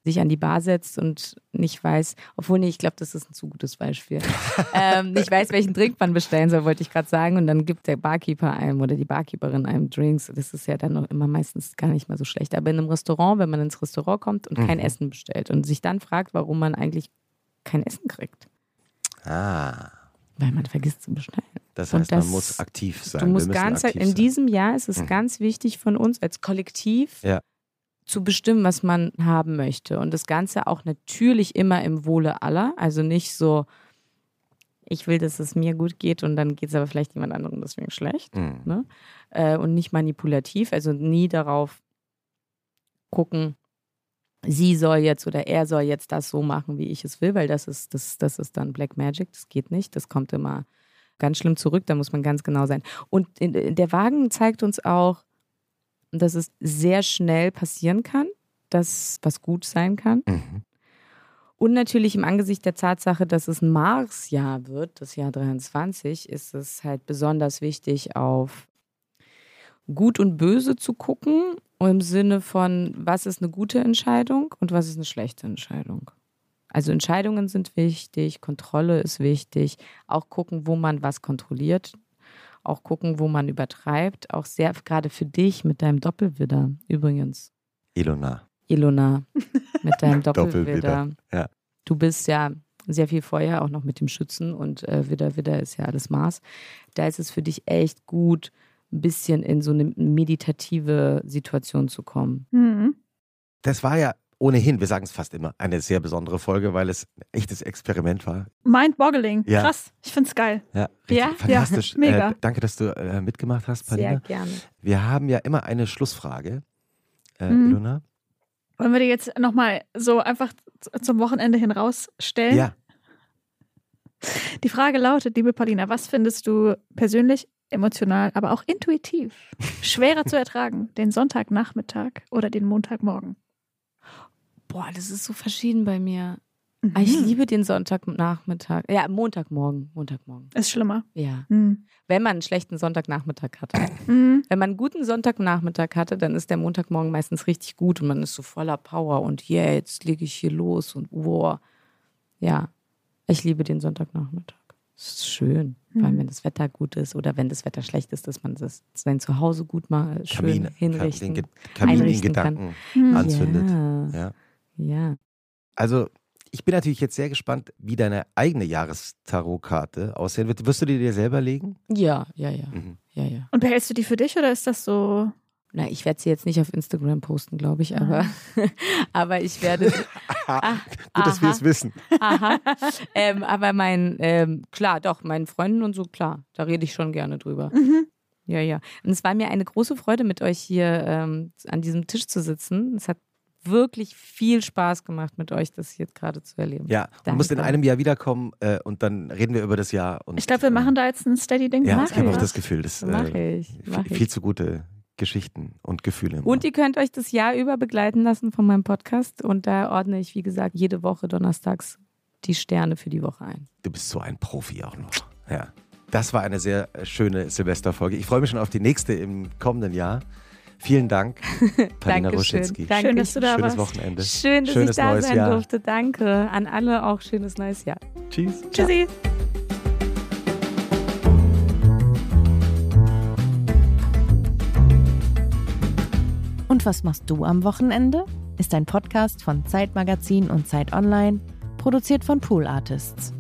sich an die Bar setzt und nicht weiß, obwohl, nee, ich glaube, das ist ein zu gutes Beispiel. *laughs* ähm, nicht weiß, welchen Drink man bestellen soll, wollte ich gerade sagen. Und dann gibt der Barkeeper einem oder die Barkeeperin einem Drinks. Das ist ja dann noch immer meistens gar nicht mal so schlecht. Aber in einem Restaurant, wenn man ins Restaurant kommt und kein Mhm. Essen bestellt und sich dann fragt, warum man eigentlich kein Essen kriegt, Ah, weil man vergisst zu bestellen. das heißt, man das- muss aktiv sein. Du musst ganz, aktiv in diesem Jahr ist es Mhm. ganz wichtig von uns als Kollektiv Ja. Zu bestimmen, was man haben möchte. Und das Ganze auch natürlich immer im Wohle aller. Also nicht so, ich will, dass es mir gut geht und dann geht es aber vielleicht jemand anderem deswegen schlecht. Mhm. Ne? Äh, und nicht manipulativ, also nie darauf gucken, sie soll jetzt oder er soll jetzt das so machen, wie ich es will, weil das ist, das, das ist dann Black Magic, das geht nicht. Das kommt immer ganz schlimm zurück, da muss man ganz genau sein. Und in, in der Wagen zeigt uns auch, dass es sehr schnell passieren kann, dass was gut sein kann. Mhm. Und natürlich im Angesicht der Tatsache, dass es ein Mars-Jahr wird, das Jahr 23, ist es halt besonders wichtig, auf Gut und Böse zu gucken, im Sinne von, was ist eine gute Entscheidung und was ist eine schlechte Entscheidung. Also Entscheidungen sind wichtig, Kontrolle ist wichtig, auch gucken, wo man was kontrolliert, auch gucken, wo man übertreibt, auch sehr gerade für dich mit deinem Doppelwidder übrigens. Ilona. Ilona, mit *laughs* deinem Doppelwidder, Doppelwidder. ja. Du bist ja sehr viel vorher auch noch mit dem Schützen und äh, Widder, Widder ist ja alles Maß. Da ist es für dich echt gut, ein bisschen in so eine meditative Situation zu kommen. Mhm. Das war ja ohnehin, wir sagen es fast immer, eine sehr besondere Folge, weil es ein echtes Experiment war. Mind-boggling. Ja. Krass. Ich find's geil. Ja, Ja, fantastisch. ja, *laughs* mega. Äh, danke, dass du äh, mitgemacht hast, Paulina. Sehr gerne. Wir haben ja immer eine Schlussfrage, äh, Mhm. Ilona. Wollen wir die jetzt nochmal so einfach zum Wochenende hin rausstellen? Ja, Die Frage lautet, liebe Paulina, was findest du persönlich, emotional, aber auch intuitiv schwerer zu ertragen? Den Sonntagnachmittag oder den Montagmorgen? Boah, das ist so verschieden bei mir. Ah, Ich Mhm. liebe den Sonntagnachmittag. Ja, Montagmorgen. Montagmorgen. Ist schlimmer. Ja. Mhm. Wenn man einen schlechten Sonntagnachmittag hat. Mhm. Wenn man einen guten Sonntagnachmittag hatte, dann ist der Montagmorgen meistens richtig gut und man ist so voller Power und yeah, jetzt lege ich hier los und wow. Ja, ich liebe den Sonntagnachmittag. Es ist schön, vor allem Mhm. wenn das Wetter gut ist oder wenn das Wetter schlecht ist, dass man das sein Zuhause gut mal schön Kamin, hinrichten. den Ge Kamin in einrichten kann. Gedanken Mhm. anzündet. Ja, Ja. Ja. Also, ich bin natürlich jetzt sehr gespannt, wie deine eigene Jahrestarotkarte aussehen wird. Wirst du die dir selber legen? Ja, ja, ja, Mhm. ja, ja. Und behältst du die für dich oder ist das so? Na, ich werde sie jetzt nicht auf Instagram posten, glaube ich, aber, *laughs* aber ich werde. *laughs* Ah, Gut, dass wir es wissen. Aha. ähm, aber mein, ähm, klar, doch, meinen Freunden und so, klar, da rede ich schon gerne drüber. Mhm. Ja, ja. Und es war mir eine große Freude, mit euch hier ähm, an diesem Tisch zu sitzen. Es hat wirklich viel Spaß gemacht, mit euch das hier gerade zu erleben. Ja, du musst in einem Jahr wiederkommen äh, und dann reden wir über das Jahr. Und, Ich glaube, wir äh, machen da jetzt ein Steady-Ding. Ja, ich habe auch das Gefühl, dass Mach äh, ich, mach viel, ich. viel zu gute Geschichten und Gefühle. im Und ihr könnt euch das Jahr über begleiten lassen von meinem Podcast. Und da ordne ich, wie gesagt, jede Woche donnerstags die Sterne für die Woche ein. Du bist so ein Profi auch noch. Ja. Das war eine sehr äh, schöne Silvesterfolge. Ich freue mich schon auf die nächste im kommenden Jahr. Vielen Dank, *laughs* Paulina. Roschitzky. Danke. Schön, dass du da Schönes warst. Wochenende. Schön, dass Schönes ich da neues sein Jahr. durfte. Danke. An alle auch schönes neues Jahr. Tschüss. Tschüssi. Und was machst du am Wochenende? Ist ein Podcast von Zeitmagazin und Zeit Online, produziert von Pool Artists.